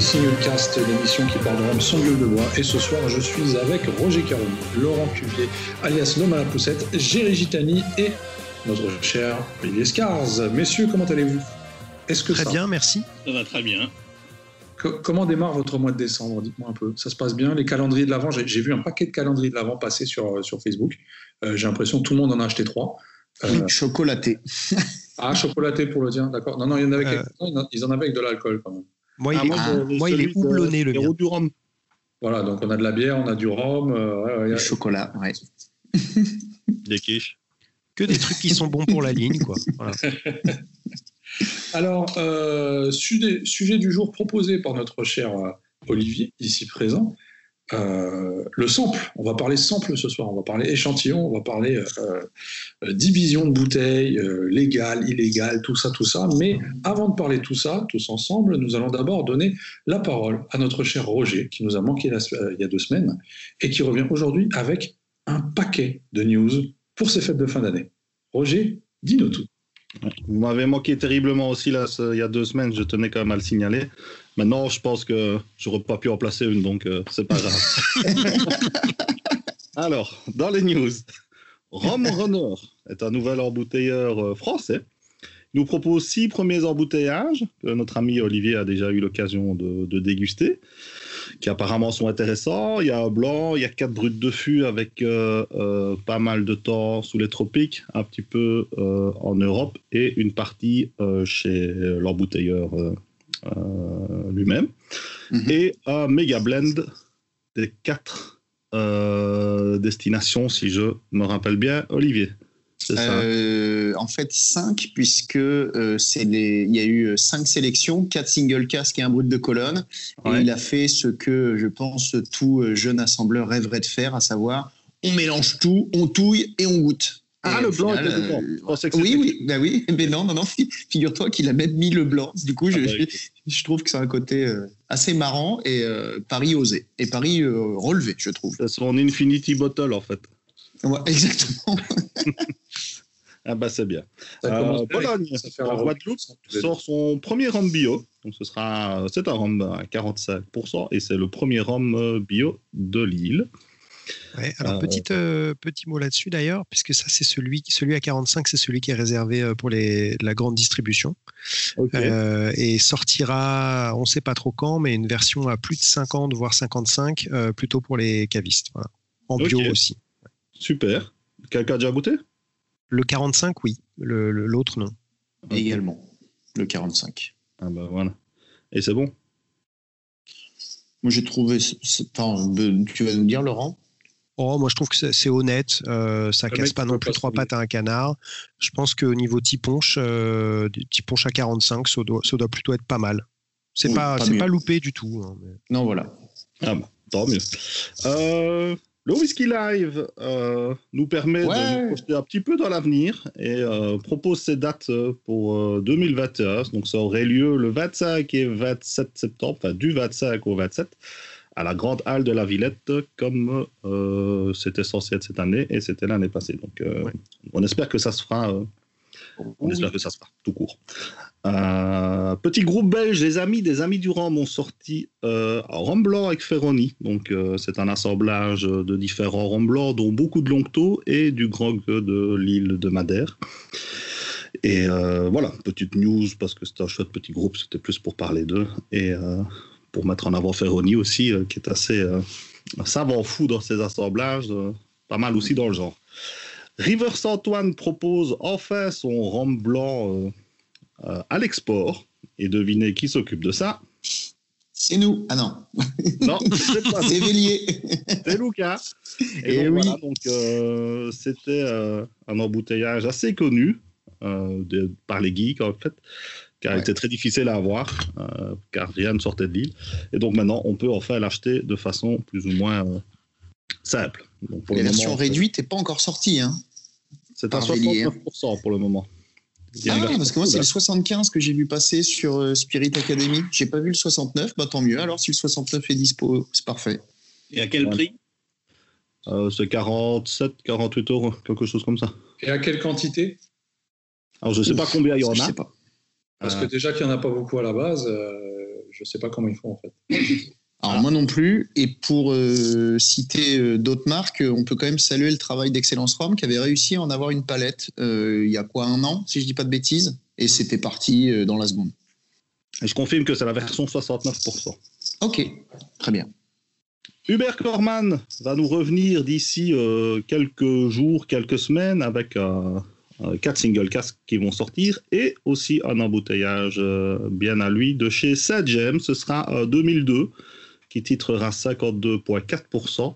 Simulcast, l'émission qui parle de Rome sans gueule de bois. Et ce soir, je suis avec Roger Caron, Laurent Cuvier, alias l'homme à la poussette, Géry Gitani et notre cher Olivier Scars. Messieurs, comment allez-vous? Est-ce que Très bien, merci. Ça va très bien. comment démarre votre mois de décembre? Dites-moi un peu. Ça se passe bien? Les calendriers de l'Avent, j'ai vu un paquet de calendriers de l'Avent passer sur, euh, sur Facebook. Euh, j'ai l'impression que tout le monde en a acheté trois. Euh, chocolaté. ah, chocolaté pour le dire, d'accord. Non, non, il y en avait euh... ils en avaient avec de l'alcool quand même. Moi, il, ah, est, moi, il est houblonné, le mien. du rhum. Voilà, donc on a de la bière, on a du rhum. Euh, ouais, chocolat, ouais. des quiches. Que des trucs qui sont bons pour la ligne, quoi. Voilà. Alors, euh, sujet, sujet, du jour proposé par notre cher euh, Olivier, ici présent. Euh, le sample, on va parler sample ce soir, on va parler échantillon, on va parler euh, euh, division de bouteilles, euh, légal, illégal, tout ça, tout ça. Mais avant de parler tout ça, tous ensemble, nous allons d'abord donner la parole à notre cher Roger, qui nous a manqué il y a deux semaines, et qui revient aujourd'hui avec un paquet de news pour ces fêtes de fin d'année. Roger, dis-nous tout. Vous m'avez manqué terriblement aussi là, il y a deux semaines, je tenais quand même à le signaler. Maintenant, je pense que j'aurais pas pu en placer une, donc euh, c'est pas grave. Alors, dans les news, Rome Runner est un nouvel embouteilleur euh, français. Il nous propose six premiers embouteillages que notre ami Olivier a déjà eu l'occasion de, de, déguster, qui apparemment sont intéressants. Il y a un blanc, il y a quatre brutes de fût avec euh, euh, pas mal de temps sous les tropiques, un petit peu en Europe et une partie chez l'embouteilleur lui-même. Mm -hmm. Et un méga blend des quatre destinations, si je me rappelle bien, Olivier. Euh, en fait, 5, puisque euh, les... il y a eu 5 sélections, 4 single casques et un brut de colonne. Ouais. Et il a fait ce que je pense tout jeune assembleur rêverait de faire, à savoir on mélange tout, on touille et on goûte. Ah, le blanc final, était dedans. Euh... Oui, oui, bah oui, mais non, non, non. Figure-toi qu'il a même mis le blanc. Du coup, ah, je, bah, je, je, trouve que c'est un côté euh, assez marrant et euh, Paris osé. Et Paris euh, relevé, je trouve. C'est son Infinity Bottle, en fait. Ouais, exactement. ah bah c'est bien. Euh, Bologne, en Guadeloupe, sort son premier rhum bio. Donc ce sera, c'est un rhum à 45% et c'est le premier rhum bio de l'île. Ouais, alors euh, petit, euh, petit mot là-dessus d'ailleurs, puisque ça c'est celui, celui à 45, c'est celui qui est réservé euh, pour les, la grande distribution. Okay. Euh, et sortira, on ne sait pas trop quand, mais une version à plus de 50, voire 55, euh, plutôt pour les cavistes. Voilà. En bio aussi. Super. Quelqu'un a déjà goûté? Le 45, oui. L'autre, non. Okay. Également. Le 45. Ah bah voilà. Et c'est bon? Moi j'ai trouvé. Enfin, tu vas nous dire, Laurent? Oh, moi, je trouve que c'est honnête. Euh, ça ne casse pas non plus trois pattes à un canard. Je pense qu'au niveau tiponche, euh, tiponche à 45, ça doit, ça doit, plutôt être pas mal. C'est oui, pas, pas, pas loupé du tout. Hein, mais... Non, voilà. Ah bah, tant mieux. Euh, le Whisky Live euh, nous permet ouais. de nous projeter un petit peu dans l'avenir et euh, propose ses dates pour 2021. Donc, ça aurait lieu le 25 et 27 septembre, enfin du 25 au 27 à la grande halle de la Villette comme euh, c'était censé être cette année et c'était l'année passée. Donc euh, ouais. on espère que ça se fera. Euh, on oui. espère que ça se fera tout court. Petit groupe belge, les amis des amis du Rhum ont sorti un rhum blanc avec Ferroni. Donc c'est un assemblage de différents rhum blancs, dont beaucoup de Longto et du grog de l'île de Madère. Et voilà, petite news parce que c'était un chouette petit groupe, c'était plus pour parler d'eux. Et pour mettre en avant Ferroni aussi, euh, qui est assez euh, savant fou dans ses assemblages, euh, pas mal aussi dans le genre. River Antoine propose enfin son rhum blanc à l'export. Et devinez qui s'occupe de ça? C'est nous. Ah non. Non, c'est pas. c'est Vélier. C'est Lucas. Et, Et donc, oui. Voilà, donc euh, c'était euh, un embouteillage assez connu euh, de, par les geeks en fait car ouais. il était très difficile à avoir, euh, car rien ne sortait de l'île. Et donc maintenant, on peut enfin l'acheter de façon plus ou moins euh, simple. Donc pour La version moment, réduite n'est pas encore sortie. Hein, c'est à 69% pour le moment. Ah, parce que moi, c'est le 75 que j'ai vu passer sur euh, Spirit Academy. J'ai pas vu le 69, bah tant mieux. Alors, si le 69 est dispo, c'est parfait. Et à quel ouais. prix? Euh, C'est 47, 48 euros, quelque chose comme ça. Et à quelle quantité? Alors, je sais Ouf, pas combien il y en a. Je sais pas. Parce que déjà qu'il n'y en a pas beaucoup à la base, euh, je ne sais pas comment ils font en fait. Alors moi non plus. Et pour euh, citer euh, d'autres marques, on peut quand même saluer le travail d'Excellence Rome qui avait réussi à en avoir une palette il y a quoi un an, si je dis pas de bêtises, et c'était parti dans la seconde. Et je confirme que c'est la version 69%. Ok, très bien. Hubert Korman va nous revenir d'ici quelques jours, quelques semaines avec quatre single casques qui vont sortir et aussi un embouteillage bien à lui de chez Sadgem. Ce sera 2002 qui titrera 52,4%.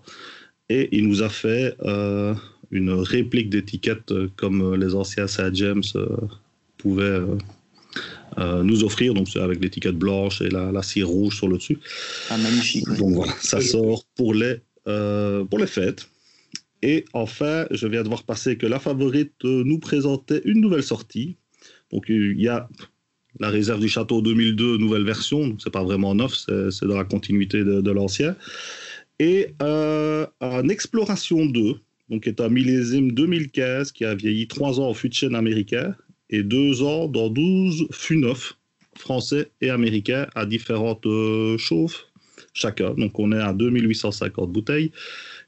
Et il nous a fait euh, une réplique d'étiquette euh, comme euh, les anciens Sad James pouvaient nous offrir. Donc, c'est avec l'étiquette blanche et la, cire rouge sur le dessus. Ah, magnifique. Donc, voilà, ça sort pour les, pour les fêtes. Et enfin, je viens de voir passer que la favorite nous présentait une nouvelle sortie. Donc, il y a la réserve du château 2002, nouvelle version, donc c'est pas vraiment neuf, c'est dans la continuité de, l'ancien. Et euh, un Exploration 2, donc qui est un millésime 2015 qui a vieilli 3 ans en fût de chêne américain et 2 ans dans 12 fûts neufs français et américains à différentes euh, chauffes chacun. Donc on est à 2850 bouteilles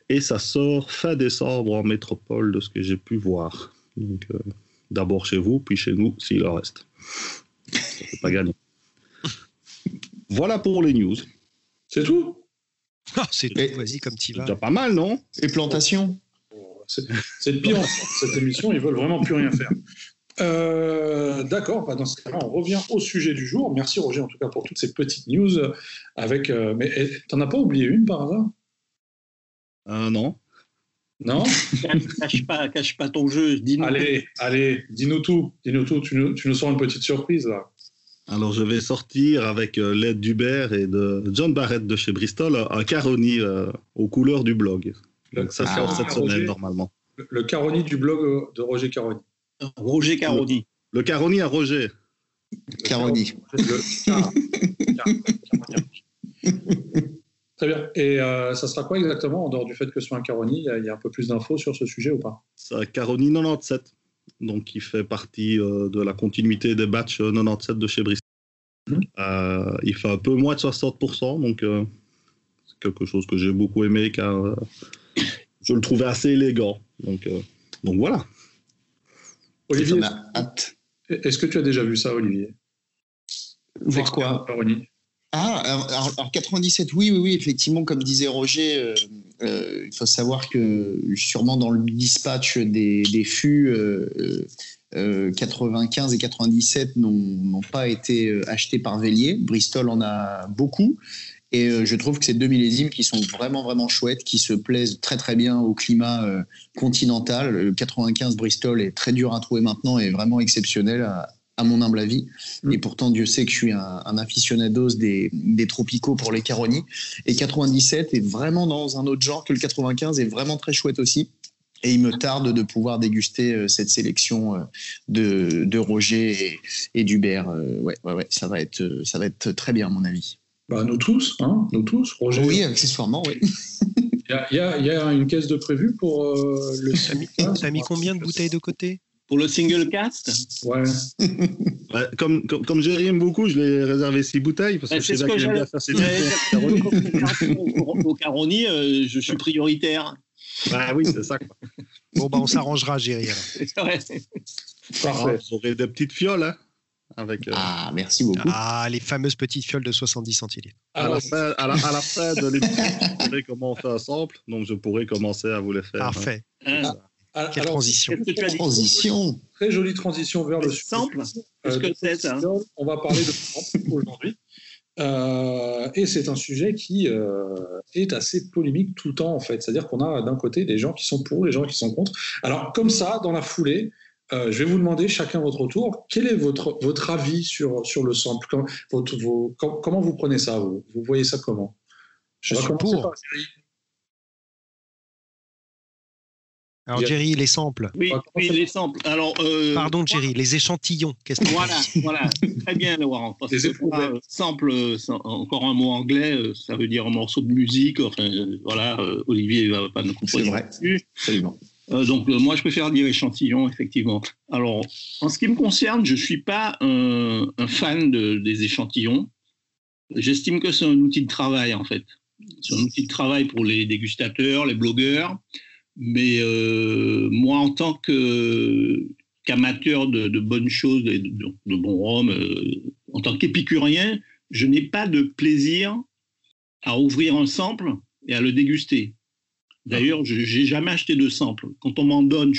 et ça sort fin décembre en métropole de ce que j'ai pu voir. Donc euh, d'abord chez vous, puis chez nous s'il en reste pas gagner. voilà pour les news. C'est tout? Ah, C'est tout, vas-y, comme tu vas. C'est pas mal, non? Et plantation? C'est le pire, cette émission, ils veulent vraiment plus rien faire. Euh, d'accord, bah, dans ce cas-là, on revient au sujet du jour. Merci Roger, en tout cas, pour toutes ces petites news. Avec, euh, mais eh, t'en as pas oublié une par hasard? Euh, Non. Non? Cache, pas, cache pas ton jeu. Dis allez, allez, dis-nous tout. Dis-nous tout. Tu nous, tu nous sors une petite surprise là. Alors, je vais sortir avec euh, l'aide d'Hubert et de John Barrett de chez Bristol un Caroni euh, aux couleurs du blog. Donc, ça sort cette semaine normalement. Le, Caroni du blog de Roger Caroni. Roger Caroni. Le, Caroni à Roger. Caroni. Très bien. Et euh, ça sera quoi exactement, en dehors du fait que ce soit un Caroni il y, a, un peu plus d'infos sur ce sujet ou pas? C'est un Caroni 97, donc qui fait partie euh, de la continuité des batchs 97 euh, de chez Bristol. Mmh. il fait un peu moins de 60%, donc c'est quelque chose que j'ai beaucoup aimé car je le trouvais assez élégant. Donc, donc voilà. Olivier, est-ce que tu as déjà vu ça, Olivier? Voir quoi? Caroni ah, alors, 97, oui, oui, oui, effectivement, comme disait Roger, euh, euh, il faut savoir que sûrement dans le dispatch des, des fûts, 95 euh, et 97 n'ont pas été achetés par Vélier. Bristol en a beaucoup. Et je trouve que c'est deux millésimes qui sont vraiment, vraiment chouettes, qui se plaisent très, très bien au climat continental. Le 95 Bristol est très dur à trouver maintenant et vraiment exceptionnel à, à mon humble avis. Mm. Et pourtant, Dieu sait que je suis un, un aficionados des, des, tropicaux pour les caronis. Et 97 est vraiment dans un autre genre que le 95 est vraiment très chouette aussi. Et il me tarde de pouvoir déguster euh, cette sélection euh, de, de Roger et, d'Hubert. Euh, ouais, ouais, ouais, ça va être, ça va être très bien, à mon avis. Bah, nous tous, hein, nous tous, Roger. Oui, accessoirement, oui. Il y, y, a une caisse de prévu pour le. T'as mis combien de bouteilles de côté? Pour le single cast Ouais. comme, comme, comme beaucoup, je l'ai réservé six bouteilles parce que c'est ce que j'aime bien faire ces Au Caroni, euh, je suis prioritaire. Bah oui, c'est ça. Quoi. Bon, bah on s'arrangera, Géry. Parfait. Vous aurez des petites fioles, hein avec, euh... Ah, merci beaucoup. Ah, les fameuses petites fioles de 70 centilitres. À, la fin, à, la, à la fin de l'émission, je saurai comment on fait un sample, donc je pourrai commencer à vous les faire. Parfait. Hein. Ah. Quelle transition. transition. Très jolie transition vers le sample. Qu'est-ce que c'est ça On va parler de sample aujourd'hui. Euh, et c'est un sujet qui euh, est assez polémique tout le temps, en fait. C'est-à-dire qu'on a d'un côté des gens qui sont pour, des gens qui sont contre. Alors, comme ça, dans la foulée, euh, je vais vous demander chacun votre tour, quel est votre, votre avis sur, sur le sample? Comment, votre, vos, comment vous prenez ça? Vous, vous voyez ça comment? Je suis pour. Alors, Jerry, les samples. Oui, les samples. Alors, euh, Pardon, Jerry, les échantillons. Qu'est-ce que voilà, voilà. Très bien, Laurent. Parce que euh, sample, encore un mot anglais, euh, ça veut dire un morceau de musique. Enfin, voilà, Olivier ne va pas nous comprendre. C'est vrai. Absolument. donc, moi, je préfère dire échantillon, effectivement. Alors, en ce qui me concerne, je ne suis pas un, fan de, des échantillons. J'estime que c'est un outil de travail, en fait. C'est un outil de travail pour les dégustateurs, les blogueurs. Mais euh, moi, en tant qu'amateur de, bonnes choses, de, de, bons rhum, euh, en tant qu'épicurien, je n'ai pas de plaisir à ouvrir un sample et à le déguster. D'ailleurs, je n'ai jamais acheté de sample. Quand on m'en donne,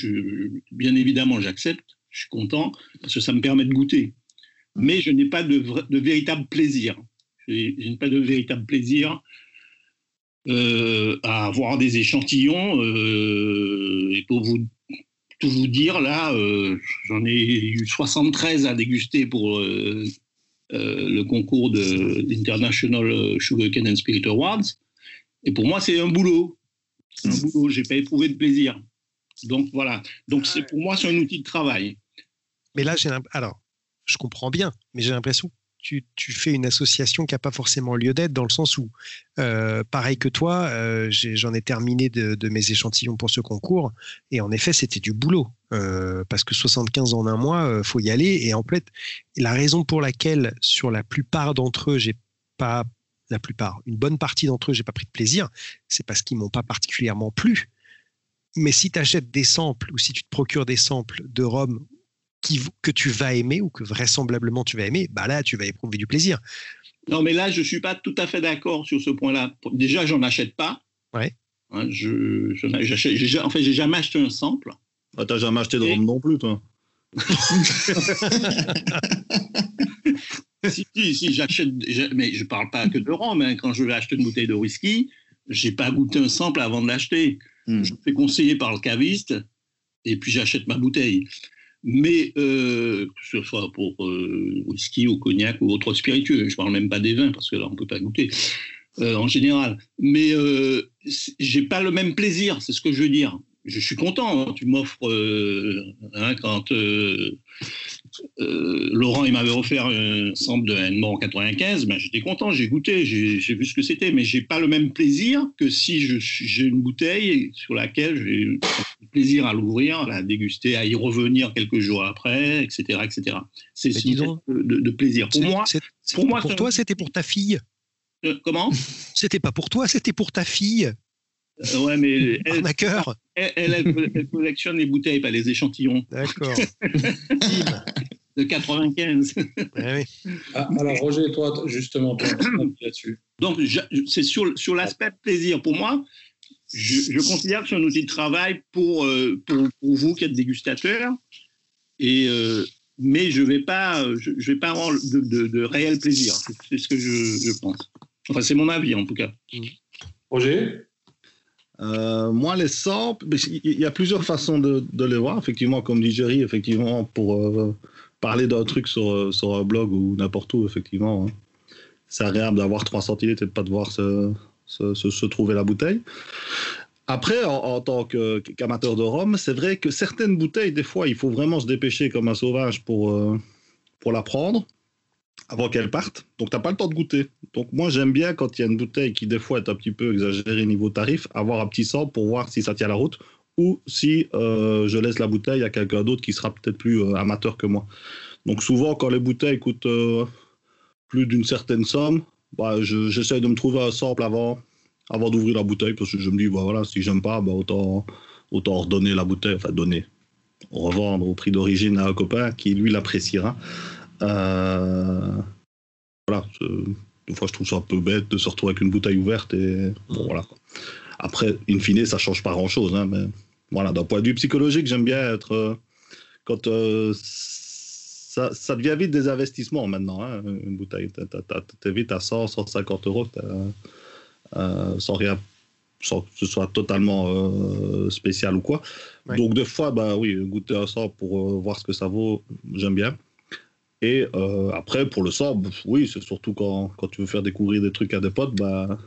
bien évidemment, j'accepte, je suis content, parce que ça me permet de goûter. Mais je n'ai pas de, de véritable plaisir. Je n'ai pas de véritable plaisir euh, à avoir des échantillons. Euh, et pour vous, tout vous dire, là, euh, j'en ai eu 73 à déguster pour le concours de l'International Sugarcane and Spirit Awards. Et pour moi, c'est un boulot. C'est un boulot. J'ai pas éprouvé de plaisir. Donc voilà. Donc c'est pour moi, c'est un outil de travail. Mais là, j'ai alors, je comprends bien, mais j'ai l'impression tu, fais une association qui n'a pas forcément lieu d'être, dans le sens où, euh, pareil que toi, euh, j'en ai, terminé de, mes échantillons pour ce concours, et en effet, c'était du boulot, euh, parce que 75 en un mois, faut y aller, et en fait, la raison pour laquelle, sur la plupart d'entre eux, j'ai pas, la plupart, une bonne partie d'entre eux, j'ai pas pris de plaisir, c'est parce qu'ils m'ont pas particulièrement plu. Mais si tu achètes des samples ou si tu te procures des samples de Rome que tu vas aimer ou que vraisemblablement tu vas aimer, bah là, tu vas éprouver du plaisir. Non, mais là, je ne suis pas tout à fait d'accord sur ce point-là. Déjà, j'en achète pas. Ouais. Hein, je, je en fait, j'ai jamais acheté un sample. Ah, n'as jamais acheté de rhum non plus, toi si, si, j'achète, mais je parle pas que de rhum. Hein. Quand je vais acheter une bouteille de whisky, j'ai pas goûté un sample avant de l'acheter. Hmm. Je me fais conseiller par le caviste et puis j'achète ma bouteille mais euh, que ce soit pour euh, whisky ou cognac ou autre spiritueux, je ne parle même pas des vins parce que là on peut pas goûter euh, en général. Mais j'ai pas le même plaisir, c'est ce que je veux dire je suis content. Hein. Tu m'offres, hein, quand euh, euh, Laurent il m'avait offert un sample de Henmore en 95, ben, j'étais content, j'ai goûté, j'ai vu ce que c'était, mais j'ai pas le même plaisir que si j'ai une bouteille sur laquelle j'ai plaisir à l'ouvrir, à la déguster, à y revenir quelques jours après, etc. etc. C'est une de, de, plaisir. Pour moi, pour, moi, pour toi, c'était pour ta fille. comment? C'était pas pour toi, c'était pour ta fille. Ouais, mais elle, elle, elle, collectionne les bouteilles, pas les échantillons. D'accord. de 95. Eh ah, alors, Roger, toi, justement, là-dessus. Donc, c'est sur, sur l'aspect plaisir. Pour moi, je, considère que c'est un outil de travail pour, euh, pour, pour, vous qui êtes dégustateur. Et, euh, mais je ne vais, pas, je, vais pas avoir de, de, de réel plaisir. C'est ce que je, je pense. Enfin, c'est mon avis, en tout cas. Roger? Euh, moi, les samples, il y a plusieurs façons de, les voir. Effectivement, comme dit Jerry, effectivement, pour euh, parler d'un truc sur, euh, sur un blog ou n'importe où, effectivement, hein. c'est agréable d'avoir 3 centilitres et de pas devoir se, se, trouver la bouteille. Après, en, tant qu'amateur de rhum, c'est vrai que certaines bouteilles, des fois, il faut vraiment se dépêcher comme un sauvage pour, pour la prendre avant qu'elle parte. Donc, tu n'as pas le temps de goûter. Donc, moi, j'aime bien quand il y a une bouteille qui, des fois, est un petit peu exagérée niveau tarif, avoir un petit sang pour voir si ça tient la route ou si euh, je laisse la bouteille à quelqu'un d'autre qui sera peut-être plus euh, amateur que moi. Donc, souvent, quand les bouteilles coûtent euh, plus d'une certaine somme, bah, j'essaie de me trouver un sample avant, avant d'ouvrir la bouteille parce que je me dis, bah, voilà, si j'aime pas, bah, autant, autant redonner la bouteille, enfin, donner, revendre au prix d'origine à un copain qui, lui, l'appréciera. Euh, voilà, des fois je trouve ça un peu bête de se retrouver avec une bouteille ouverte et bon, voilà. Après, in fine, ça change pas grand chose, hein, mais voilà, d'un point de vue psychologique, j'aime bien être euh, quand euh, ça, ça, devient vite des investissements maintenant. Hein, une bouteille, t'es vite à 100, 150 euros sans rien, sans que ce soit totalement spécial ou quoi. Donc des fois, bah oui, goûter un 100 pour voir ce que ça vaut, j'aime bien. Et euh, après, pour le sort, oui, c'est surtout quand, quand, tu veux faire découvrir des trucs à des potes, bah,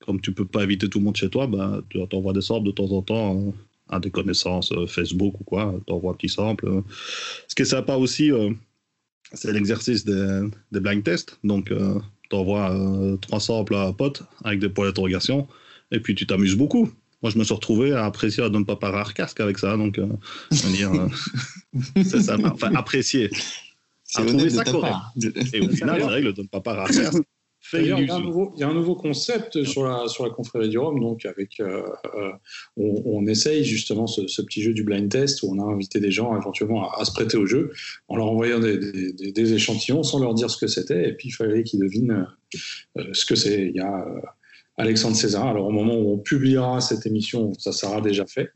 comme tu peux pas inviter tout le monde chez toi, bah, tu envoies des samples de temps en temps hein, à des connaissances euh, Facebook ou quoi, tu envoies un petit sample. Ce qui est sympa aussi, euh, c'est l'exercice des, des, blind tests. Donc, tu envoies trois samples à un pote avec des points d'interrogation, et puis tu t'amuses beaucoup. Moi, je me suis retrouvé à apprécier à ne pas rare casque avec ça. Donc, dire, c'est ça. Enfin, apprécier. C'est trouvé ça correct. Et au final, c'est vrai que le donne pas à faire. il, y a un nouveau, il y a un nouveau concept sur la, sur la confrérie du Rhum, donc avec, euh, euh, on, essaye justement ce, petit jeu du blind test où on a invité des gens éventuellement à, se prêter au jeu en leur envoyant des, des, échantillons sans leur dire ce que c'était, et puis il fallait qu'ils devinent euh, ce que c'est. Il y a Alexandre César. Alors au moment où on publiera cette émission, ça sera déjà fait,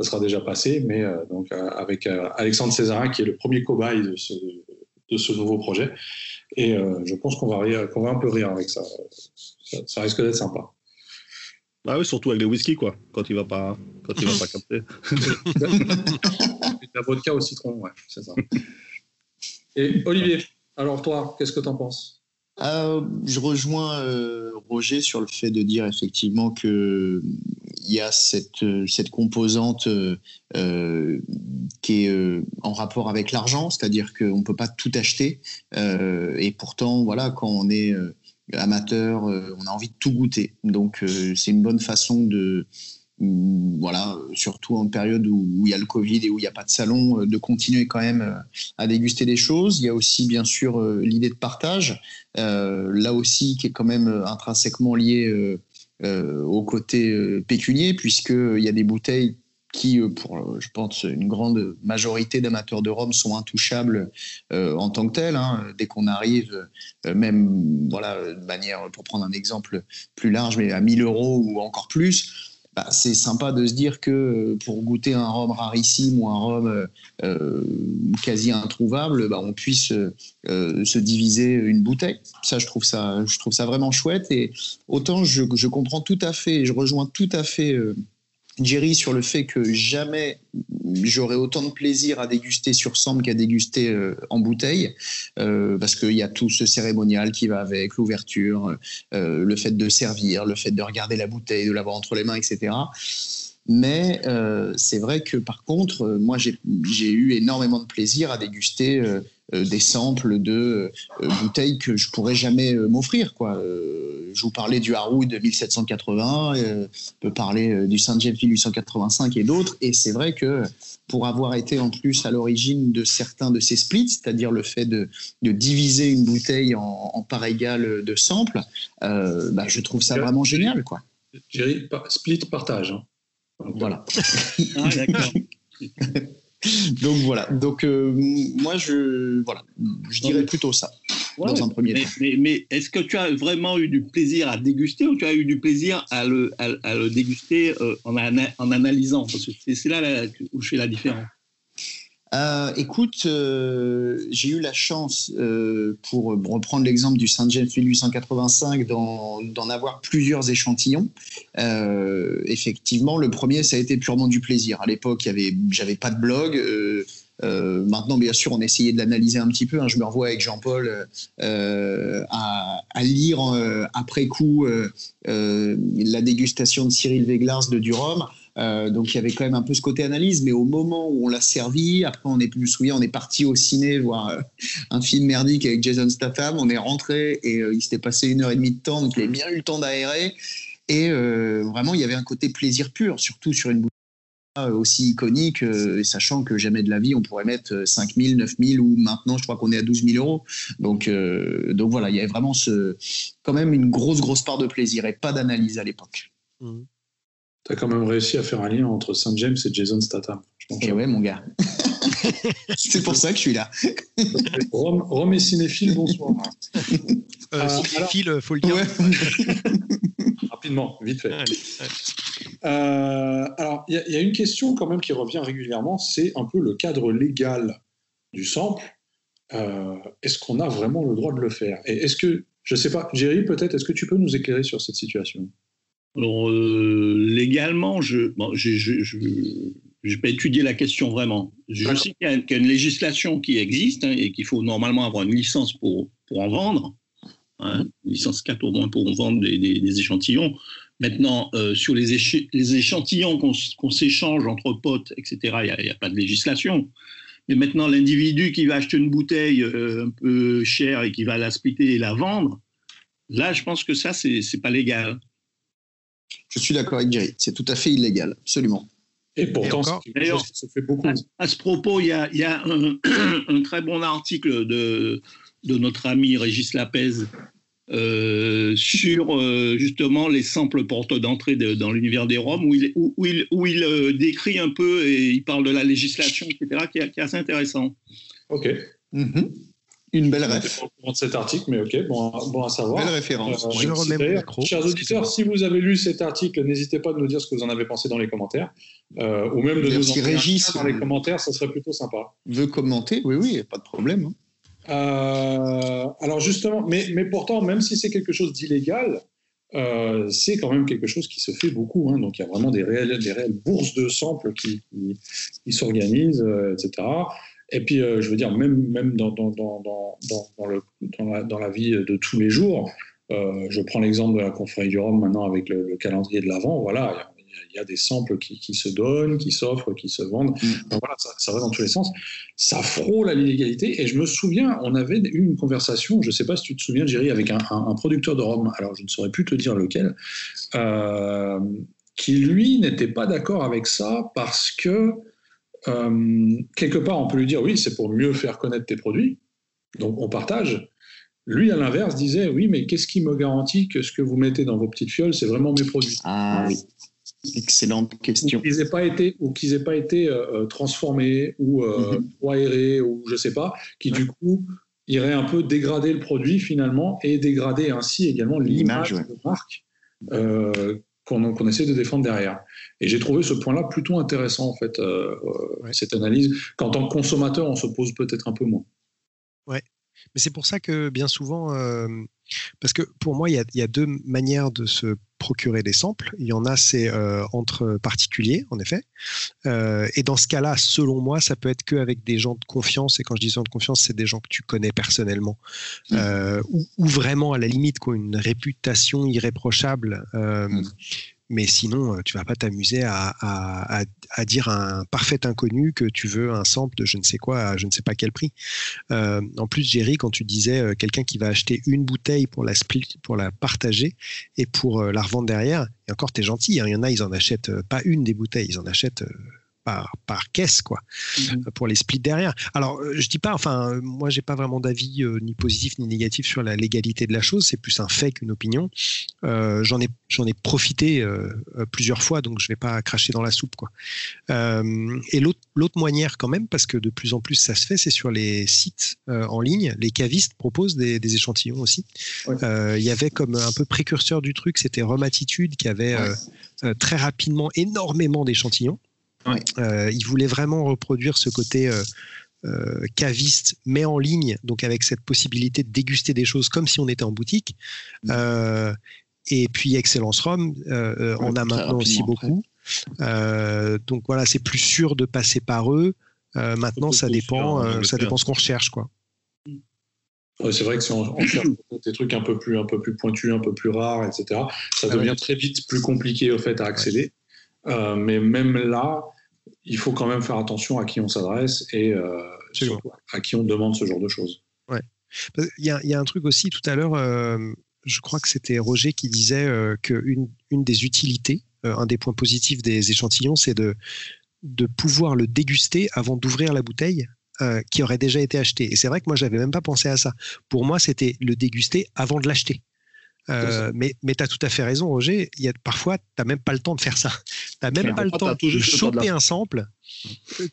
ça sera déjà passé, mais donc avec Alexandre César qui est le premier cobaye de ce, de ce nouveau projet. Et euh, je pense qu'on va, rire, qu'on va un peu rire avec ça. Ça, risque d'être sympa. Ah oui, surtout avec les whisky, quoi, quand il va pas, quand il va pas capter. La vodka au citron, ouais, c'est ça. Et Olivier, alors toi, qu'est-ce que tu en penses? Euh, Je rejoins euh, Roger sur le fait de dire effectivement que il y a cette, cette composante euh, qui est euh, en rapport avec l'argent, c'est-à-dire qu'on ne peut pas tout acheter. Euh, et pourtant, voilà, quand on est amateur, on a envie de tout goûter. Donc, c'est une bonne façon de, voilà, surtout en période où, il y a le Covid et où il n'y a pas de salon, de continuer quand même à déguster des choses. Il y a aussi bien sûr l'idée de partage, là aussi qui est quand même intrinsèquement lié au côté pécunier, puisqu'il y a des bouteilles qui, euh, pour, euh, je pense, une grande majorité d'amateurs de Rome sont intouchables euh, en tant que tels. Hein. Dès qu'on arrive, même, voilà, de manière, pour prendre un exemple plus large, mais à 1000 euros ou encore plus, bah, c'est sympa de se dire que pour goûter un rhum rarissime ou un rhum quasi introuvable, bah, on puisse se diviser une bouteille. Ça je, trouve ça, je trouve ça vraiment chouette. Et autant je comprends tout à fait, je rejoins tout à fait Jerry sur le fait que jamais j'aurais autant de plaisir à déguster sur sample qu'à déguster euh, en bouteille, euh, parce qu'il y a tout ce cérémonial qui va avec l'ouverture, euh, le fait de servir, le fait de regarder la bouteille, de l'avoir entre les mains, etc. Mais c'est vrai que par contre, moi j'ai eu énormément de plaisir à déguster des samples de euh, bouteilles que je pourrais jamais euh, m'offrir. Quoi. je vous parlais du Harwood de 1780, je peux parler du Saint James 1885 et d'autres. Et c'est vrai que pour avoir été en plus à l'origine de certains de ces splits, c'est-à-dire le fait de, de, diviser une bouteille en, en part égale de samples, bah, je trouve ça vraiment génial. Quoi. split partage. Hein. Voilà. ah, d'accord. Donc voilà. Donc euh, moi je voilà, je dirais plutôt ça dans un premier mais, temps. Mais, est-ce que tu as vraiment eu du plaisir à déguster ou tu as eu du plaisir à le, à, le déguster euh, en, en analysant? Parce que c'est là, où je fais la différence. Euh, écoute, euh, j'ai eu la chance, euh, pour reprendre l'exemple du Saint James 1885, d'en avoir plusieurs échantillons. effectivement, le premier, ça a été purement du plaisir. À l'époque, j'avais pas de blog. maintenant, bien sûr, on essayait de l'analyser un petit peu. Hein. Je me revois avec Jean-Paul à, lire après coup la dégustation de Cyril Veglars de Durham. Euh, donc il y avait quand même un peu ce côté analyse, mais au moment où on l'a servi, après on est plus souvenir, on est parti au ciné voir euh, un film merdique avec Jason Statham, on est rentré et euh, il s'était passé une heure et demie de temps, donc il avait bien eu le temps d'aérer. Et vraiment, il y avait un côté plaisir pur, surtout sur une bouteille aussi iconique, sachant que jamais de la vie on pourrait mettre 5 000, 9 000 ou maintenant je crois qu'on est à 12 000 euros. Donc, donc voilà, il y avait vraiment quand même une grosse, grosse part de plaisir et pas d'analyse à l'époque. Mmh. Tu as quand même réussi à faire un lien entre Saint James et Jason Statham. Eh ouais, mon gars. c'est pour ça que je suis là. Rome, et cinéphile, bonsoir. Euh, euh cinéphile, faut le dire. Rapidement, vite fait. Euh, alors, il y, a une question quand même qui revient régulièrement, c'est un peu le cadre légal du sample. Euh, est-ce qu'on a vraiment le droit de le faire? Et est-ce que, je ne sais pas, Jerry, peut-être, est-ce que tu peux nous éclairer sur cette situation? Alors, euh, légalement, je n'ai pas étudié la question vraiment. Je sais qu'il y, a une législation qui existe hein, et qu'il faut normalement avoir une licence pour, pour en vendre, hein, une licence 4 au moins pour en vendre des, des, échantillons. Maintenant, euh, sur les, les échantillons qu'on s'échange entre potes, etc., il n'y a, pas de législation. Mais maintenant, l'individu qui va acheter une bouteille euh, un peu chère et qui va la splitter et la vendre, là, je pense que ça, c'est pas légal. Je suis d'accord avec Jerry. C'est tout à fait illégal, absolument. Et pourtant, ça fait beaucoup. À, ce propos, il y a, un, très bon article de, de notre ami Régis Lapez euh, sur euh, justement les simples portes d'entrée dans l'univers des Roms, où il, où, il, où il euh, décrit un peu et il parle de la législation, etc., qui est, assez intéressant. Ok. Mhm. Une belle référence. de cet article, mais ok, bon, bon à savoir. Belle référence. Je remets Chers auditeurs, si vous avez lu cet article, n'hésitez pas à nous dire ce que vous en avez pensé dans les commentaires, ou même de nous en Régis, dans les commentaires, ça serait plutôt sympa. Veut commenter? Oui, oui, pas de problème. Hein. Euh, alors justement, mais, mais pourtant, même si c'est quelque chose d'illégal, euh, c'est quand même quelque chose qui se fait beaucoup. Hein. donc il y a vraiment des réelles, des réelles bourses de samples qui, qui, s'organisent, euh, etc. Et puis, je veux dire, même, même dans, dans, dans, dans, le, la, dans, la, vie de tous les jours, je prends l'exemple de la confrérie du Rhum maintenant avec le, le calendrier de l'Avent. Voilà, il y a des samples qui, se donnent, qui s'offrent, qui se vendent. Mm. voilà, ça, va dans tous les sens. Ça frôle à l'illégalité. Et je me souviens, on avait eu une conversation, je ne sais pas si tu te souviens, Jerry, avec un, producteur de rhum, alors je ne saurais plus te dire lequel, euh, qui lui n'était pas d'accord avec ça parce que euh, quelque part, on peut lui dire oui, c'est pour mieux faire connaître tes produits. Donc on partage. Lui, à l'inverse, disait oui, mais qu'est-ce qui me garantit que ce que vous mettez dans vos petites fioles, c'est vraiment mes produits? Ah oui. Excellente question. Ou qu'ils n'aient pas été, ou qu'ils aient pas été euh, euh, transformés ou, euh, mhm. aérés ou je sais pas, qui du coup iraient un peu dégrader le produit finalement et dégrader ainsi également l'image de marque qu'on essaie de défendre derrière. Et j'ai trouvé ce point-là plutôt intéressant en fait, cette analyse qu'en tant que consommateur on se pose peut-être un peu moins. Ouais, mais c'est pour ça que bien souvent, parce que pour moi, il y, a, deux manières de se procurer des samples. Il y en a, c'est euh, entre particuliers, en effet. Euh, et dans ce cas-là, selon moi, ça peut être qu'avec des gens de confiance. Et quand je dis gens de confiance, c'est des gens que tu connais personnellement. Mmh. Euh, ou, vraiment, à la limite, quoi, une réputation irréprochable. Mmh. Mais sinon, euh, tu vas pas t'amuser à, dire à un parfait inconnu que tu veux un sample de je ne sais quoi à je ne sais pas quel prix. Euh, en plus, Jerry, quand tu disais euh, quelqu'un qui va acheter une bouteille pour la split, pour la partager et pour la revendre derrière, et encore, tu es gentil, hein, il y en a, ils en achètent pas une des bouteilles, ils en achètent par, caisse, quoi, mhm. pour les splits derrière. Alors, euh, je dis pas, enfin, moi, j'ai pas vraiment d'avis euh, ni positif ni négatif sur la légalité de la chose. C'est plus un fait qu'une opinion. Euh, j'en ai, j'en ai profité plusieurs fois, donc je vais pas cracher dans la soupe, quoi. et l'autre, l'autre manière, quand même, parce que de plus en plus ça se fait, c'est sur les sites en ligne. Les cavistes proposent des, échantillons aussi. Il y avait comme un peu précurseur du truc, c'était Rome Attitude qui avait très rapidement énormément d'échantillons. Euh, il voulait vraiment reproduire ce côté euh, euh, caviste, mais en ligne, donc avec cette possibilité de déguster des choses comme si on était en boutique. Mm. et puis Excellence Rome, on a maintenant aussi beaucoup. donc voilà, c'est plus sûr de passer par eux. maintenant, ça dépend, ça dépend ce qu'on recherche, quoi. c'est vrai que si on, cherche des trucs un peu plus, un peu plus pointus, un peu plus rares, etc., ça ah devient très vite plus compliqué au fait à accéder. mais même là, il faut quand même faire attention à qui on s'adresse et euh, à qui on demande ce genre de choses. Ouais. Il y, a, un truc aussi tout à l'heure, euh, je crois que c'était Roger qui disait euh, qu'une une des utilités, un des points positifs des échantillons, c'est de, de pouvoir le déguster avant d'ouvrir la bouteille qui aurait déjà été achetée. Et c'est vrai que moi, j'avais même pas pensé à ça. Pour moi, c'était le déguster avant de l'acheter. Euh, mais mais tu as tout à fait raison, Roger. Il y a, parfois, tu n'as même pas le temps de faire ça. Tu n'as même pas le temps de choper un sample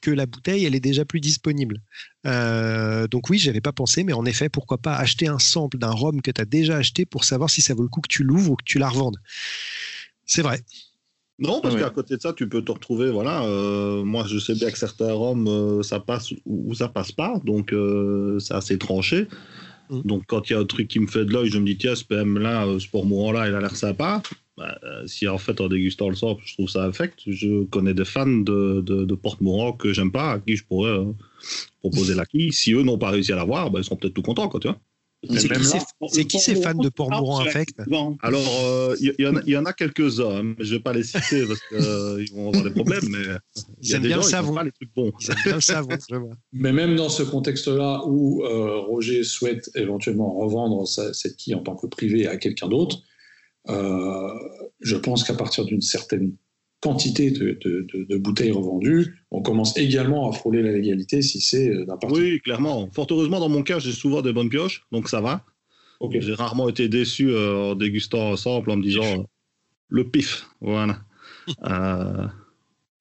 que la bouteille, elle est déjà plus disponible. Euh, donc oui, j'avais pas pensé, mais en effet, pourquoi pas acheter un sample d'un rhum que tu as déjà acheté pour savoir si ça vaut le coup que tu l'ouvres ou que tu la revendes. C'est vrai. Non, parce qu'à côté de ça, tu peux te retrouver. Voilà, euh, moi, je sais bien que certains rhums, ça passe ou ça passe pas, donc c'est assez tranché. Mm. Donc, quand il y a un truc qui me fait de l'œil, je me dis, tiens, ce PM-là, euh, ce mourant-là, il a l'air sympa. Bah, euh, si en fait, en dégustant le sort, je trouve ça affect, je connais des fans de, de, porte-mourant que j'aime pas, à qui je pourrais euh, proposer la quille. Si eux n'ont pas réussi à l'avoir, bah, ils sont peut-être tout contents, quoi, tu vois. C'est qui, ces fans de Port-Mourant Affect Alors, il y, en a quelques-uns, mais je ne vais pas les citer parce qu'ils vont avoir des problèmes. Mais il y a des bien gens, le savon. Pas les trucs bons. bien le savon, je vois. Mais même dans ce contexte-là où Roger souhaite éventuellement revendre cette quille en tant que privé à quelqu'un d'autre, je pense qu'à partir d'une certaine quantité de, bouteilles revendues, on commence également à frôler la légalité si c'est d'un Oui, clairement. Fort heureusement, dans mon cas, j'ai souvent des bonnes pioches, donc ça va. J'ai rarement été déçu en dégustant ensemble en me disant le pif. Voilà.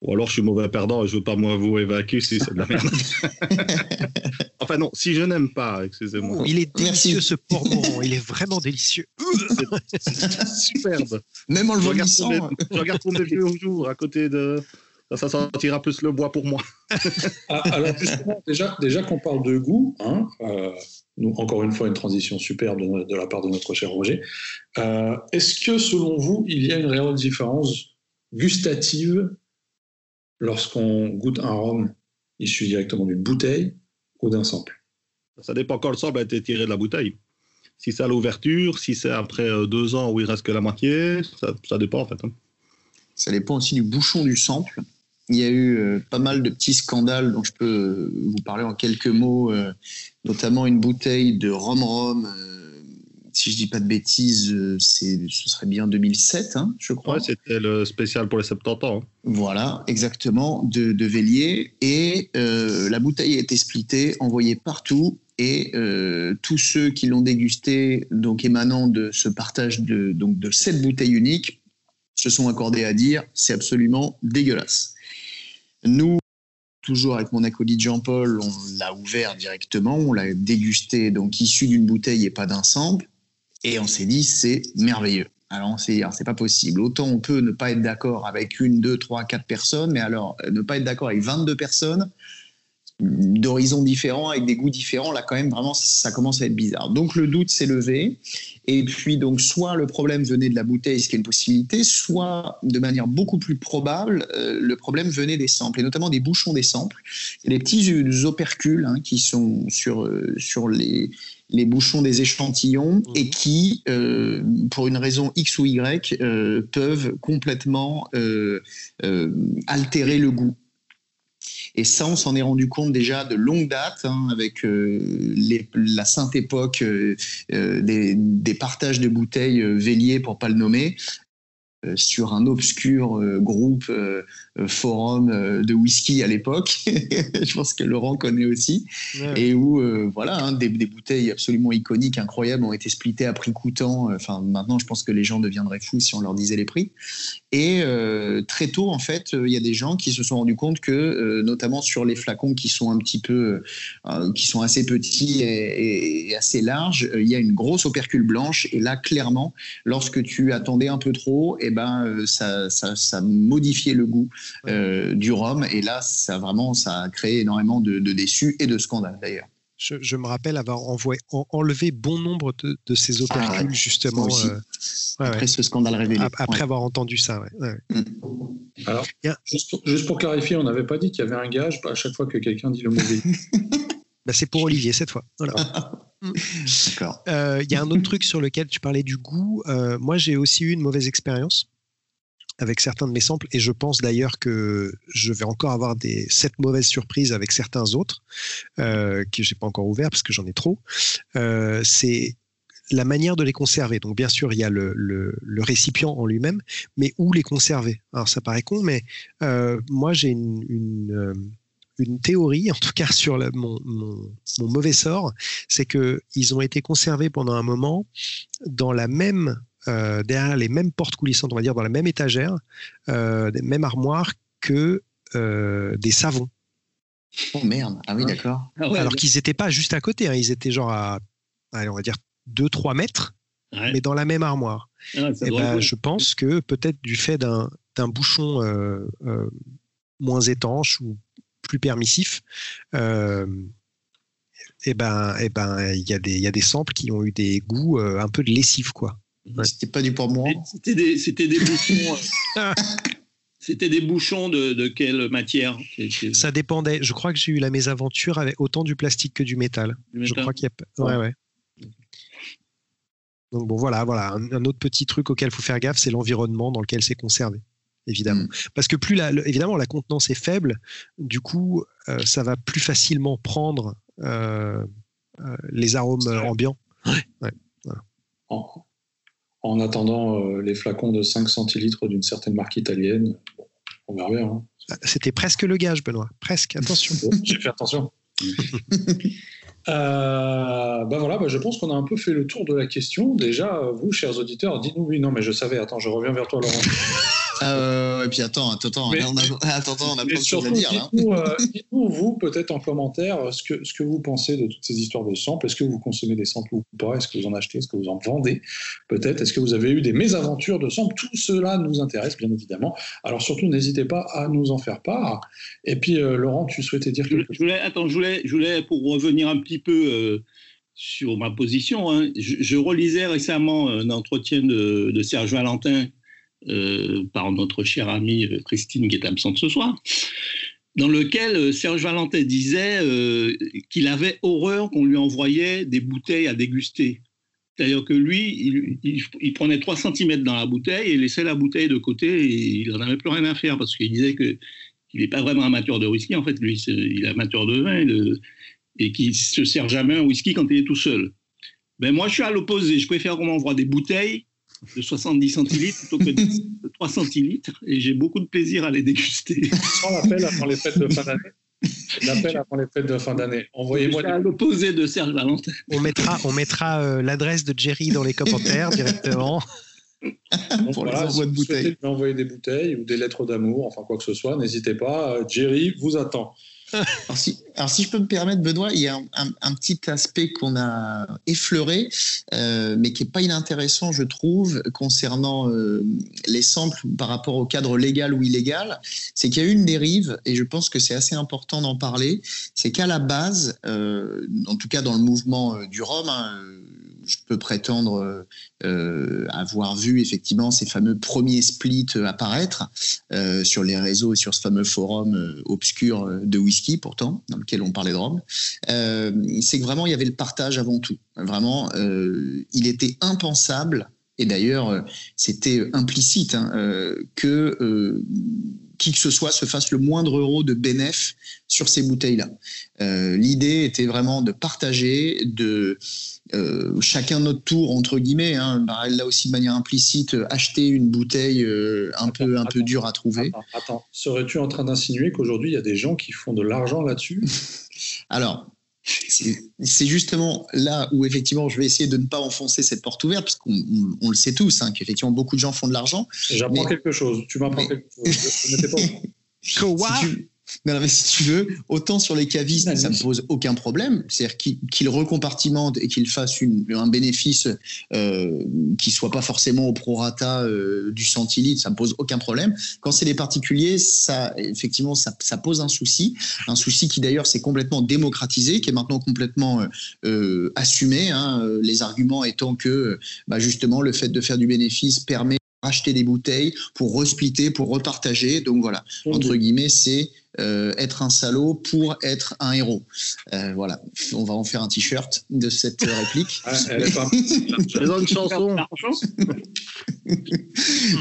Ou alors je suis mauvais perdant et je veux pas moi vous évacuer si c'est de la merde. enfin non, si je n'aime pas, excusez-moi. Oh, il est délicieux ce porc il est vraiment délicieux. c'est superbe. Même en le voyant. Je regarde pour mes vieux jours à côté de. Ça, sentira plus le bois pour moi. Ah, alors justement, déjà, déjà qu'on parle de goût, hein, euh, nous, encore une fois une transition superbe de, la part de notre cher Roger. Euh, est-ce que selon vous, il y a une réelle différence gustative lorsqu'on goûte un rhum issu directement d'une bouteille ou d'un sample Ça dépend quand le sample a été tiré de la bouteille. Si c'est à l'ouverture, si c'est après euh, deux ans où il reste que la moitié, ça, dépend en fait. Hein. Ça dépend aussi du bouchon du sample. Il y a eu euh, pas mal de petits scandales dont je peux euh, vous parler en quelques mots, notamment une bouteille de rhum-rhum si je dis pas de bêtises, euh, c'est, ce serait bien 2007, hein, je crois. Ouais, c'était le spécial pour les 70 ans. Hein. Voilà, exactement, de, de Vélier. Et euh, la bouteille a été splittée, envoyée partout. Et euh, tous ceux qui l'ont dégusté, donc émanant de ce partage de, donc de cette bouteille unique, se sont accordés à dire c'est absolument dégueulasse. Nous, toujours avec mon acolyte Jean-Paul, on l'a ouvert directement, on l'a dégusté, donc issu d'une bouteille et pas d'un sample. Et on s'est dit, c'est merveilleux. Alors on s'est dit, c'est pas possible. Autant on peut ne pas être d'accord avec une, deux, trois, quatre personnes, mais alors ne pas être d'accord avec 22 personnes d'horizons différents, avec des goûts différents, là quand même vraiment ça commence à être bizarre. Donc le doute s'est levé. Et puis donc soit le problème venait de la bouteille, ce qui est une possibilité, soit de manière beaucoup plus probable, euh, le problème venait des samples, et notamment des bouchons des samples. Des petits opercules hein, qui sont sur, euh, sur les, les bouchons des échantillons mhm. et qui, euh, pour une raison X ou Y, euh, peuvent complètement euh, altérer le goût. Et ça, on s'en est rendu compte déjà de longue date, hein, avec la sainte époque des, des, partages de bouteilles Vélier, pour pas le nommer, euh, sur un obscur euh, groupe euh, forum de whisky à l'époque. je pense que Laurent connaît aussi. Et où, voilà, hein, des, bouteilles absolument iconiques, incroyables, ont été splittées à prix coûtant. Enfin, maintenant, je pense que les gens deviendraient fous si on leur disait les prix. Et très tôt, en fait, il y a des gens qui se sont rendus compte que, notamment sur les flacons qui sont un petit peu, qui sont assez petits et, et assez larges, il y a une grosse opercule blanche. Et là, clairement, lorsque tu attendais un peu trop, et ben, euh, ça, ça, modifiait le goût euh, du rhum. Et là, ça vraiment, ça a créé énormément de, déçus et de scandales d'ailleurs. Je, me rappelle avoir envoyé, enlevé bon nombre de, ces ah opercules, justement. Euh, après ce scandale révélé. Après avoir entendu ça, mm. Alors, juste pour, clarifier, on n'avait pas dit qu'il y avait un gage à chaque fois que quelqu'un dit le mauvais. bah, c'est pour Olivier cette fois. Voilà. Euh, il y a un autre truc sur lequel tu parlais du goût. Euh, moi, j'ai aussi eu une mauvaise expérience avec certains de mes samples et je pense d'ailleurs que je vais encore avoir des cette mauvaises surprises avec certains autres euh, que j'ai pas encore ouvert parce que j'en ai trop. Euh, c'est la manière de les conserver. Donc bien sûr, il y a le, le, le récipient en lui-même, mais où les conserver? Alors ça paraît con, mais moi j'ai une, une une théorie, en tout cas sur mon, mauvais sort, c'est qu'ils ont été conservés pendant un moment dans la même, euh, derrière les mêmes portes coulissantes, on va dire, dans la même étagère, euh, des mêmes armoires que euh, des savons. Oh merde, ah oui, d'accord. Ah Alors qu'ils n'étaient pas juste à côté, hein. ils étaient genre à, allez, on va dire, 2-3 mètres, mais dans la même armoire. Ah, et ben, je pense que peut-être du fait d'un bouchon moins étanche ou plus permissif, euh, et ben, et ben, il y a des, il y a des samples qui ont eu des goûts euh, un peu de lessive, quoi. C'était pas du moi C'était des, c'était des bouchons. Euh, c'était des bouchons de, de quelle matière? Ça dépendait. Je crois que j'ai eu la mésaventure avec autant du plastique que du métal. Je crois qu'il y a. Ouais, ouais. Donc bon, voilà, voilà. Un, autre petit truc auquel il faut faire gaffe, c'est l'environnement dans lequel c'est conservé évidemment. Mm. Parce que plus la, évidemment la contenance est faible, du coup, euh, ça va plus facilement prendre euh, euh, les arômes ambiants. En, attendant les flacons de 5 centilitres d'une certaine marque italienne, on verra bien. Hein. C'était presque le gage, Benoît. Presque, attention. J'ai fait attention. Euh, ben voilà, ben je pense qu'on a un peu fait le tour de la question. Déjà, vous, chers auditeurs, dites-nous oui, non, mais je savais. Attends, je reviens vers toi, Laurent. Euh, et puis attends, attends, on a, attends, on a plein de choses à dire. Euh, dites-nous, vous, peut-être en commentaire, ce que, ce que vous pensez de toutes ces histoires de samples. Est-ce que vous consommez des samples ou pas? Est-ce que vous en achetez? Est-ce que vous en vendez? Peut-être. Est-ce que vous avez eu des mésaventures de samples? Tout cela nous intéresse, bien évidemment. Alors surtout, n'hésitez pas à nous en faire part. Et puis, euh, Laurent, tu souhaitais dire quelque chose je voulais, Attends, je voulais, je voulais, pour revenir un petit peu sur ma position, hein, je, relisais récemment un entretien de, de Serge Valentin euh, par notre chère amie euh, Christine qui est absente ce soir, dans lequel euh, Serge Valentin disait qu'il avait horreur qu'on lui envoyait des bouteilles à déguster. C'est-à-dire que lui, il, prenait 3 cm dans la bouteille et laissait la bouteille de côté et il n'en avait plus rien à faire parce qu'il disait qu'il n'est pas vraiment amateur de whisky. En fait, lui, il est amateur de vin et, qu'il se sert jamais un whisky quand il est tout seul. Ben moi, je suis à l'opposé. Je préfère qu'on m'envoie des bouteilles de 70 centilitres plutôt que de 3 centilitres et j'ai beaucoup de plaisir à les déguster. Sans l'appel avant les fêtes de fin d'année. L'appel avant les fêtes de fin d'année. Envoyez-moi. à l'opposé de Serge Valentin. On mettra, on mettra euh, l'adresse de Jerry dans les commentaires directement. pour les envois de bouteilles. Si envoyer des bouteilles ou des lettres d'amour, enfin quoi que ce soit, n'hésitez pas. Jerry vous attend. Alors, si, alors, si, je peux me permettre, Benoît, il y a un, petit aspect qu'on a effleuré, euh, mais qui n'est pas inintéressant, je trouve, concernant euh, les samples par rapport au cadre légal ou illégal. C'est qu'il y a une dérive, et je pense que c'est assez important d'en parler. C'est qu'à la base, euh, en tout cas dans le mouvement du Rhum, hein, je peux prétendre euh, avoir vu effectivement ces fameux premiers splits apparaître euh, sur les réseaux et sur ce fameux forum euh, obscur de whisky pourtant, dans lequel on parlait de rhum, c'est que vraiment il y avait le partage avant tout. Vraiment, il était impensable et d'ailleurs, c'était implicite hein, que qui que ce soit se fasse le moindre euro de bénéf sur ces bouteilles-là. L'idée était vraiment de partager, de euh, chacun notre tour entre guillemets. Hein, là aussi de manière implicite, acheter une bouteille euh, un peu un peu dure à trouver. Attends, serais-tu en train d'insinuer qu'aujourd'hui il y a des gens qui font de l'argent là-dessus? Alors. C'est justement là où effectivement je vais essayer de ne pas enfoncer cette porte ouverte, puisqu'on on, le sait tous, hein, qu'effectivement beaucoup de gens font de l'argent. J'apprends quelque chose. Tu m'apprends quelque chose. Je, pas. Quoi? Non, mais si tu veux, autant sur les cavistes, ça ne pose aucun problème. C'est-à-dire qu'ils recompartimentent et qu'ils fassent un bénéfice euh, qui soit pas forcément au prorata euh, du centilitre, ça ne pose aucun problème. Quand c'est les particuliers, ça, effectivement, ça, pose un souci. Un souci qui d'ailleurs s'est complètement démocratisé, qui est maintenant complètement euh, assumé. Hein, les arguments étant que, bah, justement, le fait de faire du bénéfice permet acheter des bouteilles pour resplitter, pour repartager. Donc voilà, entre guillemets, c'est euh, être un salaud pour être un héros. Euh, voilà, on va en faire un t-shirt de cette réplique. Ah, elle est pas... une chanson.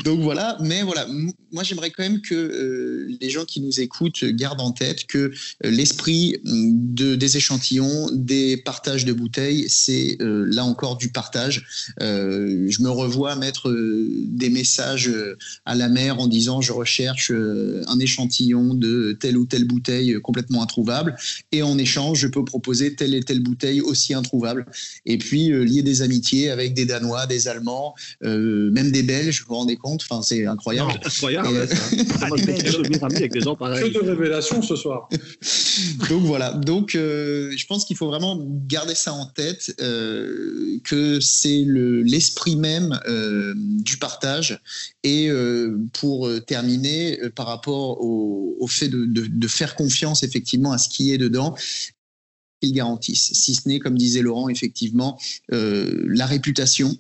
Donc voilà, mais voilà, moi j'aimerais quand même que euh, les gens qui nous écoutent gardent en tête que l'esprit de, des échantillons, des partages de bouteilles, c'est là encore du partage. je me revois mettre des messages à la mer en disant je recherche un échantillon de telle ou telle bouteille complètement introuvable. Et en échange, je peux proposer telle et telle bouteille aussi introuvable. Et puis, euh, lier des amitiés avec des Danois, des Allemands, euh, même des Belges, vous vous rendez compte? Enfin, c'est incroyable. incroyable, avec des gens pareils. Que de révélations ce soir. Donc voilà. Donc, euh, je pense qu'il faut vraiment garder ça en tête, que c'est l'esprit même du partage. Et pour terminer, par rapport au, au fait de de, faire confiance effectivement à ce qui est dedans ils garantissent. Si ce n'est, comme disait Laurent, effectivement, euh, la réputation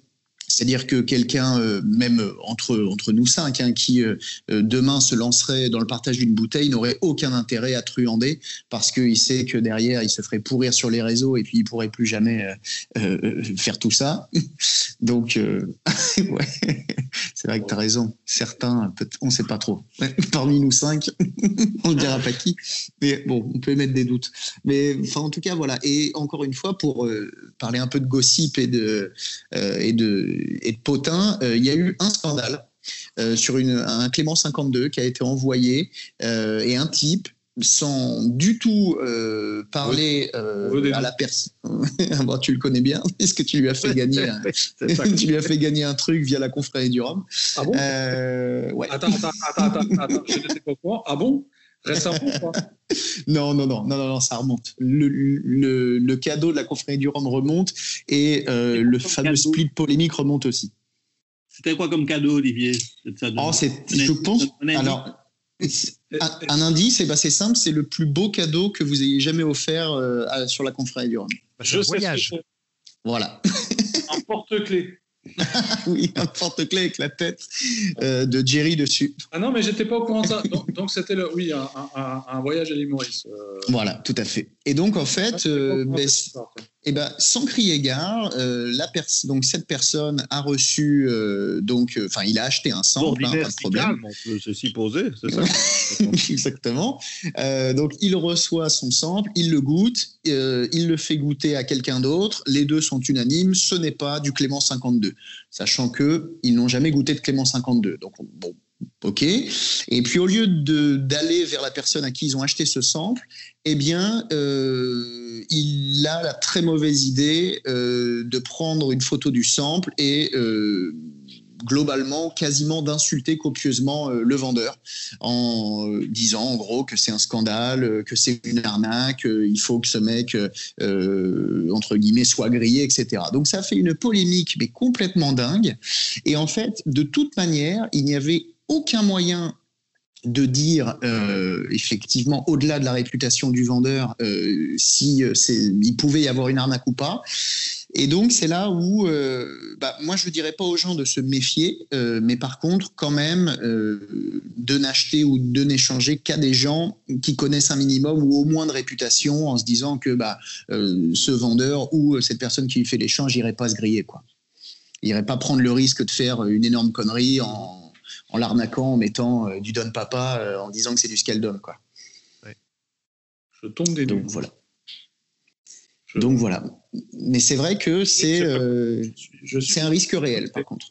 c'est-à-dire que quelqu'un, euh, même entre, entre nous cinq, hein, qui euh, euh, demain se lancerait dans le partage d'une bouteille, n'aurait aucun intérêt à truander parce qu'il sait que derrière, il se ferait pourrir sur les réseaux et puis il pourrait plus jamais faire tout ça. Donc, c'est vrai que tu as raison. Certains, on ne sait pas trop. Parmi nous cinq, on ne dira pas qui. Mais bon, on peut émettre des doutes. Mais enfin, en tout cas, voilà. Et encore une fois, pour parler un peu de gossip et de, et de et de potin, euh, il y a eu un scandale euh, sur une, un Clément 52 qui a été envoyé euh, et un type sans du tout euh, parler euh, à la personne. tu le connais bien. Est-ce que tu lui as fait gagner un... tu lui as fait gagner un truc via la confrérie du Rhum? Ah bon? Ouais. Attends, attends, attends, attends, attends, je ne sais pas quoi. Ah bon? Récemment non, non, non, non, non, ça remonte. Le, le, le cadeau de la confrérie du Rhum remonte et le fameux split polémique remonte aussi. C'était quoi comme cadeau, Olivier oh, Je pense. Alors, un, indice, eh ben, c'est simple, c'est le plus beau cadeau que vous ayez jamais offert euh, sur la conférence du Rhum. Bah, je voyage. Voilà. un porte-clés. oui, un porte-clés avec la tête euh, de Jerry dessus. Ah non, mais j'étais pas au courant de ça. Donc, c'était le, oui, un, voyage à l'île Maurice. Euh. Voilà, tout à fait. Et donc en fait, et eh ben, sans crier gare, euh, la donc cette personne a reçu, euh, donc, euh, enfin, il a acheté un sample, hein, pas de problème. on peut se supposer, c'est ça Exactement. donc, il reçoit son sample, il le goûte, il le fait goûter à quelqu'un d'autre. Les deux sont unanimes, ce n'est pas du Clément 52, sachant que ils n'ont jamais goûté de Clément 52. Donc, bon, OK Et puis au lieu d'aller vers la personne à qui ils ont acheté ce sample, eh bien, euh, il a la très mauvaise idée euh, de prendre une photo du sample et euh, globalement quasiment d'insulter copieusement le vendeur en disant en gros que c'est un scandale, que c'est une arnaque, il faut que ce mec entre guillemets soit grillé, etc. Donc ça fait une polémique mais complètement dingue. Et en fait, de toute manière, il n'y avait aucun moyen de dire euh, effectivement au-delà de la réputation du vendeur euh, si euh, il pouvait y avoir une arnaque ou pas. Et donc c'est là où, bah, moi je ne dirais pas aux gens de se méfier, mais par contre quand même de n'acheter ou de n'échanger qu'à des gens qui connaissent un minimum ou au moins de réputation, en se disant que bah, ce vendeur ou cette personne qui lui fait l'échange n'irait pas se griller quoi. Il n'irait pas prendre le risque de faire une énorme connerie en en l'arnaquant, en mettant euh, du donne papa, euh, en disant que c'est du Scaldom. Quoi. Je tombe des Donc voilà. Donc voilà. Mais c'est vrai que c'est euh, c'est un risque réel, par contre.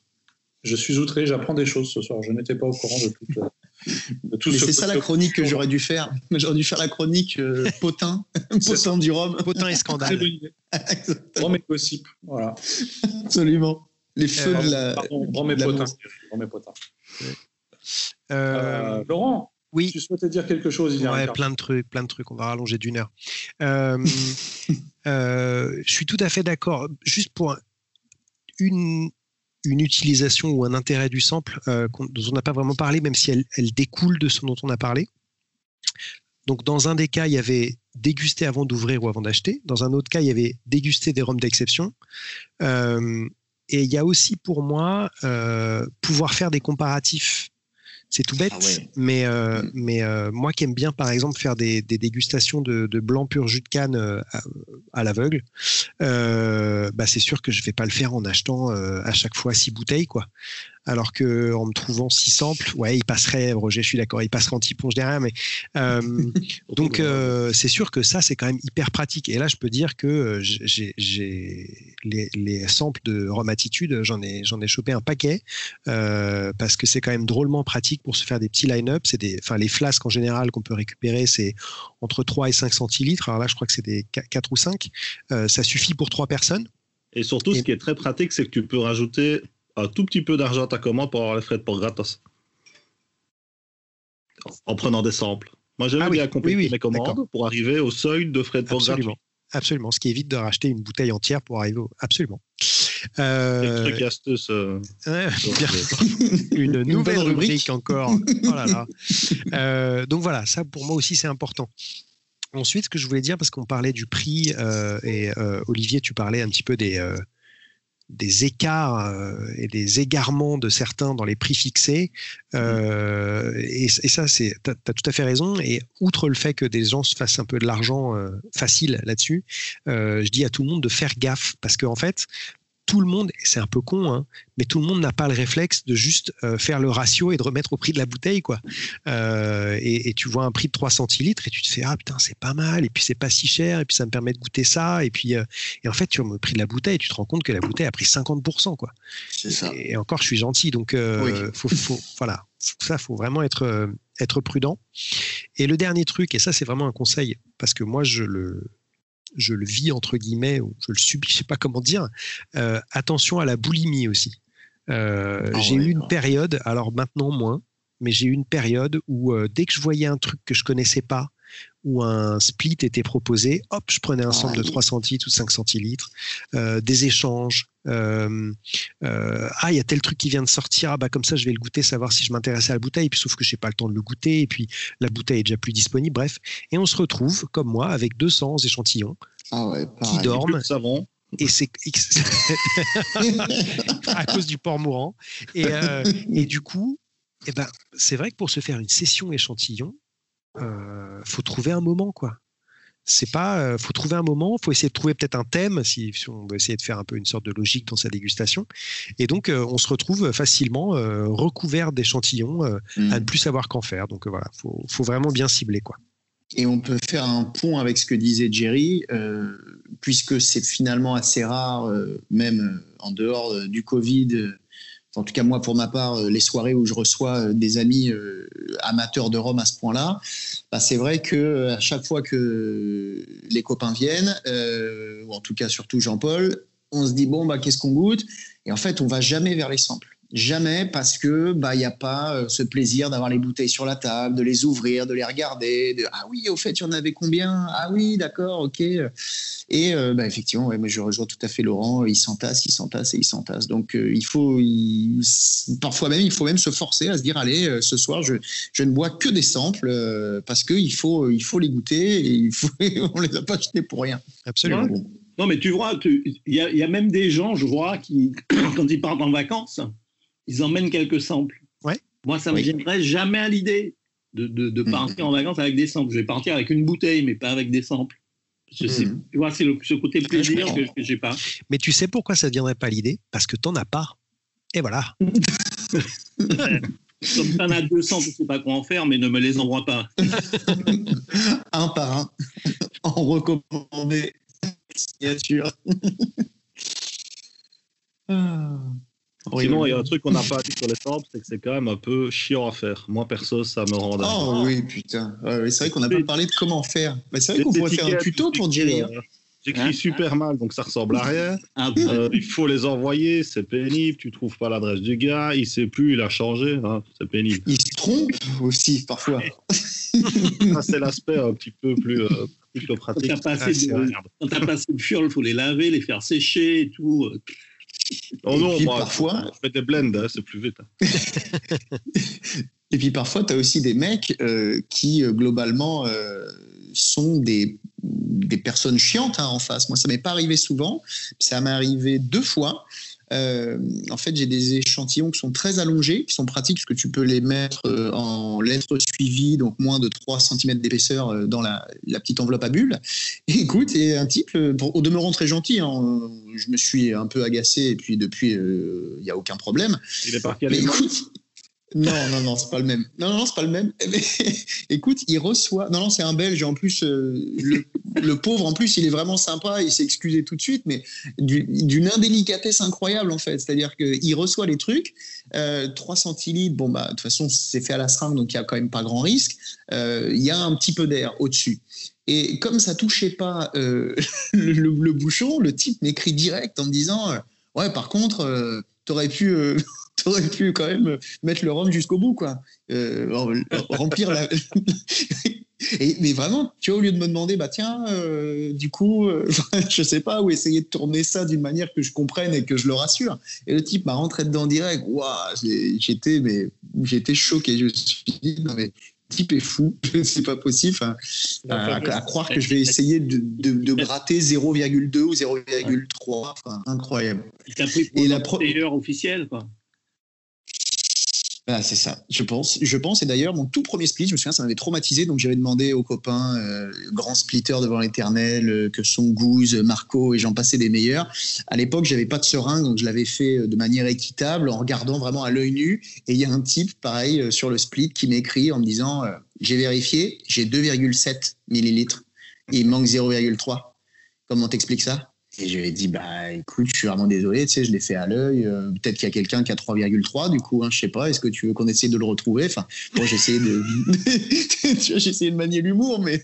Je suis outré, j'apprends des choses ce soir. Je n'étais pas au courant de tout. Mais c'est ça la chronique que j'aurais dû faire. J'aurais dû faire la chronique potin, potin du Rhum. Potin et scandale. Rhum et gossip, voilà. Absolument. Les feux de la. Pardon, Rhum et potin. Euh, euh, Laurent, oui. tu souhaitais dire quelque chose il y a plein de trucs, plein de trucs. On va rallonger d'une heure. Euh, je suis tout à fait d'accord. Juste pour une, une utilisation ou un intérêt du sample dont on n'a pas vraiment parlé, même si elle, elle, découle de ce dont on a parlé. Donc, dans un des cas, il y avait dégusté avant d'ouvrir ou avant d'acheter. Dans un autre cas, il y avait dégusté des rhums d'exception. Et il y a aussi pour moi euh, pouvoir faire des comparatifs. C'est tout bête, ah mais, euh, mm. mais euh, moi qui aime bien par exemple faire des, dégustations de, blanc pur jus de canne à, à l'aveugle, bah c'est sûr que je vais pas le faire en achetant à chaque fois six bouteilles quoi alors que en me trouvant six samples, ouais, il passerait, Roger, je suis d'accord, il passerait anti-ponge derrière, mais euh, donc euh, c'est sûr que ça, c'est quand même hyper pratique. Et là, je peux dire que euh, j'ai les, les, samples de Rome Attitude, j'en ai, j'en ai chopé un paquet parce que c'est quand même drôlement pratique pour se faire des petits line-up. C'est des, enfin, les flasques en général qu'on peut récupérer, c'est entre 3 et 5 centilitres. Alors là, je crois que c'est des 4 ou 5. ça suffit pour trois personnes. Et surtout, ce qui est très pratique, c'est que tu peux rajouter un tout petit peu d'argent à ta commande pour avoir les frais de port gratos. En prenant des samples. Moi, j'aime ah bien compléter mes commandes pour arriver au seuil de frais de port Absolument. Absolument, ce qui évite de racheter une bouteille entière pour arriver au... Absolument. Euh... une nouvelle rubrique encore. Oh là là. Euh, donc voilà, ça pour moi aussi c'est important. Ensuite, ce que je voulais dire, parce qu'on parlait du prix, euh, et euh, Olivier, tu parlais un petit peu des, des écarts euh, et des égarements de certains dans les prix fixés. Euh, et, ça, c'est, tu as, tout à fait raison. Et outre le fait que des gens se fassent un peu de l'argent euh, facile là-dessus, je dis à tout le monde de faire gaffe parce qu'en en fait, tout le monde, et c'est un peu con, hein, mais tout le monde n'a pas le réflexe de juste euh, faire le ratio et de remettre au prix de la bouteille, quoi. Euh, et, tu vois un prix de 3 centilitres et tu te fais ah putain c'est pas mal et puis c'est pas si cher et puis ça me permet de goûter ça et puis euh, et en fait tu vois le prix de la bouteille et tu te rends compte que la bouteille a pris 50%, quoi. C'est ça. Et, encore je suis gentil donc faut, faut, voilà ça faut vraiment être être prudent. Et le dernier truc, et ça c'est vraiment un conseil, parce que moi je le, je le vis entre guillemets, ou je le subis, je sais pas comment dire, euh, attention à la boulimie aussi. Euh, ah j'ai eu une période, alors maintenant moins, mais j'ai eu une période où euh, dès que je voyais un truc que je connaissais pas, où un split était proposé, hop, je prenais un ah centre de 3 centilitres ou 5 centilitres, des échanges. ah, il y a tel truc qui vient de sortir, ah, bah, comme ça je vais le goûter, savoir si je m'intéresse à la bouteille, puis sauf que je n'ai pas le temps de le goûter, et puis la bouteille est déjà plus disponible, bref. Et on se retrouve, comme moi, avec 200 échantillons ah qui dorment. Et c'est à cause du porc mourant. Et, euh, et du coup, eh ben, c'est vrai que pour se faire une session échantillon, euh, faut trouver un moment, quoi. C'est pas, euh, faut trouver un moment, faut essayer de trouver peut-être un thème si, on veut essayer de faire un peu une sorte de logique dans sa dégustation. Et donc, euh, on se retrouve facilement recouvert d'échantillons à ne mm. plus savoir qu'en faire. Donc voilà, faut, faut vraiment bien cibler, quoi. Et on peut faire un pont avec ce que disait Jerry, euh, puisque c'est finalement assez rare, euh, même euh, en dehors du Covid. En tout cas, moi, pour ma part, les soirées où je reçois des amis amateurs de Rome à ce point-là, bah, c'est vrai que à chaque fois que les copains viennent, ou en tout cas surtout Jean-Paul, on se dit bon bah qu'est-ce qu'on goûte? Et en fait, on va jamais vers les samples. Jamais parce que bah il n'y a pas euh, ce plaisir d'avoir les bouteilles sur la table, de les ouvrir, de les regarder, de ah oui au fait il y en avait combien? Ah oui d'accord ok. Et euh, bah, effectivement ouais, mais je rejoins tout à fait Laurent il s'entasse il s'entasse et il s'entasse donc euh, il faut parfois même il faut même se forcer à se dire allez ce soir je, je ne bois que des samples parce que il faut il faut les goûter et il faut on les a pas achetés pour rien. Absolument. Non mais tu vois il y, y, a même des gens je vois qui quand ils partent en vacances ils emmènent quelques samples. Ouais. Moi, ça ne me viendrait jamais à l'idée de, de, mm. partir en vacances avec des samples. Je vais partir avec une bouteille, mais pas avec des samples. Je mm. tu vois, c'est ce côté plaisir que, je n'ai pas. Mais tu sais pourquoi ça ne viendrait pas à l'idée? Parce que tu n'en as pas. Et voilà. Comme tu en as 200, je ne sais pas quoi en faire, mais ne me les envoie pas. un par un. En recommandé. Bien sûr. Ah. Sinon, il y a un truc qu'on n'a pas dit sur les samples, c'est que c'est quand même un peu chiant à faire. Moi, perso, ça me rend dingue. Oh oui, putain. c'est vrai qu'on n'a pas parlé de comment faire. c'est vrai qu'on pourrait faire un tuto pour Jerry. Hein. J'écris hein super mal, donc ça ressemble à rien. Ah euh, il faut les envoyer, c'est pénible. Tu trouves pas l'adresse du gars, il sait plus, il a changé, hein, c'est pénible. Il se trompe aussi parfois. c'est l'aspect un petit peu plus, euh, pratique. Quand t'as passé, ah, passé le il faut les laver, les faire sécher et tout. Oh non, moi, parfois, on fait des blends, hein, c'est plus vite. Hein. et puis parfois, tu as aussi des mecs euh, qui, euh, globalement, euh, sont des, des, personnes chiantes hein, en face. Moi, ça m'est pas arrivé souvent. Ça m'est arrivé deux fois. Euh, en fait, j'ai des échantillons qui sont très allongés, qui sont pratiques parce que tu peux les mettre euh, en lettres suivies, donc moins de 3 cm d'épaisseur euh, dans la, petite enveloppe à bulles. Et écoute, et un type, au demeurant très gentil, hein, je me suis un peu agacé et puis depuis, il n'y a aucun problème. Il est parti à non, non, non, c'est pas le même. Non, non, c'est pas le même. écoute, il reçoit. Non, non, c'est un Belge. En plus, euh, le, pauvre, en plus, il est vraiment sympa. Il s'est excusé tout de suite, mais d'une indélicatesse incroyable, en fait. C'est-à-dire qu'il reçoit les trucs. 3 euh, centilitres, bon, bah, de toute façon, c'est fait à la seringue, donc il n'y a quand même pas grand risque. Euh, il y a un petit peu d'air au-dessus. Et comme ça touchait pas le, le, bouchon, le type m'écrit direct en me disant Ouais, par contre, tu aurais pu aurais pu quand même mettre le rhum jusqu'au bout, quoi. Euh, remplir la. mais vraiment, tu vois, au lieu de me demander, bah tiens, euh, du coup, euh, je sais pas, ou essayer de tourner ça d'une manière que je comprenne et que je le rassure. Et le type m'a rentré dedans direct. Waouh, j'étais, mais j'étais choqué. Je me suis dit, non mais le type est fou, c'est pas possible. à, croire que je vais essayer de, de, gratter 0,2 ou 0,3. Enfin, incroyable. Et la pro... officielle, quoi. C'est ça, je pense. Je pense, et d'ailleurs, mon tout premier split, je me souviens, ça m'avait traumatisé, donc j'avais demandé aux copains, euh, grands splitters devant l'éternel, euh, que sont Gouze, Marco, et j'en passais des meilleurs. À l'époque, j'avais pas de seringue, donc je l'avais fait euh, de manière équitable, en regardant vraiment à l'œil nu. Et il y a un type, pareil, sur le split, qui m'écrit en me disant J'ai vérifié, j'ai 2,7 millilitres, il manque 0,3. Comment t'expliques ça? Et je lui ai dit, bah écoute, je suis vraiment désolé, tu sais, je l'ai fait à l'œil. Euh, peut-être qu'il y a quelqu'un qui a 3,3, du coup, hein, je sais pas. Est-ce que tu veux qu'on essaye de le retrouver? Enfin, moi, j'ai essayé de, j'ai essayé de manier l'humour, mais.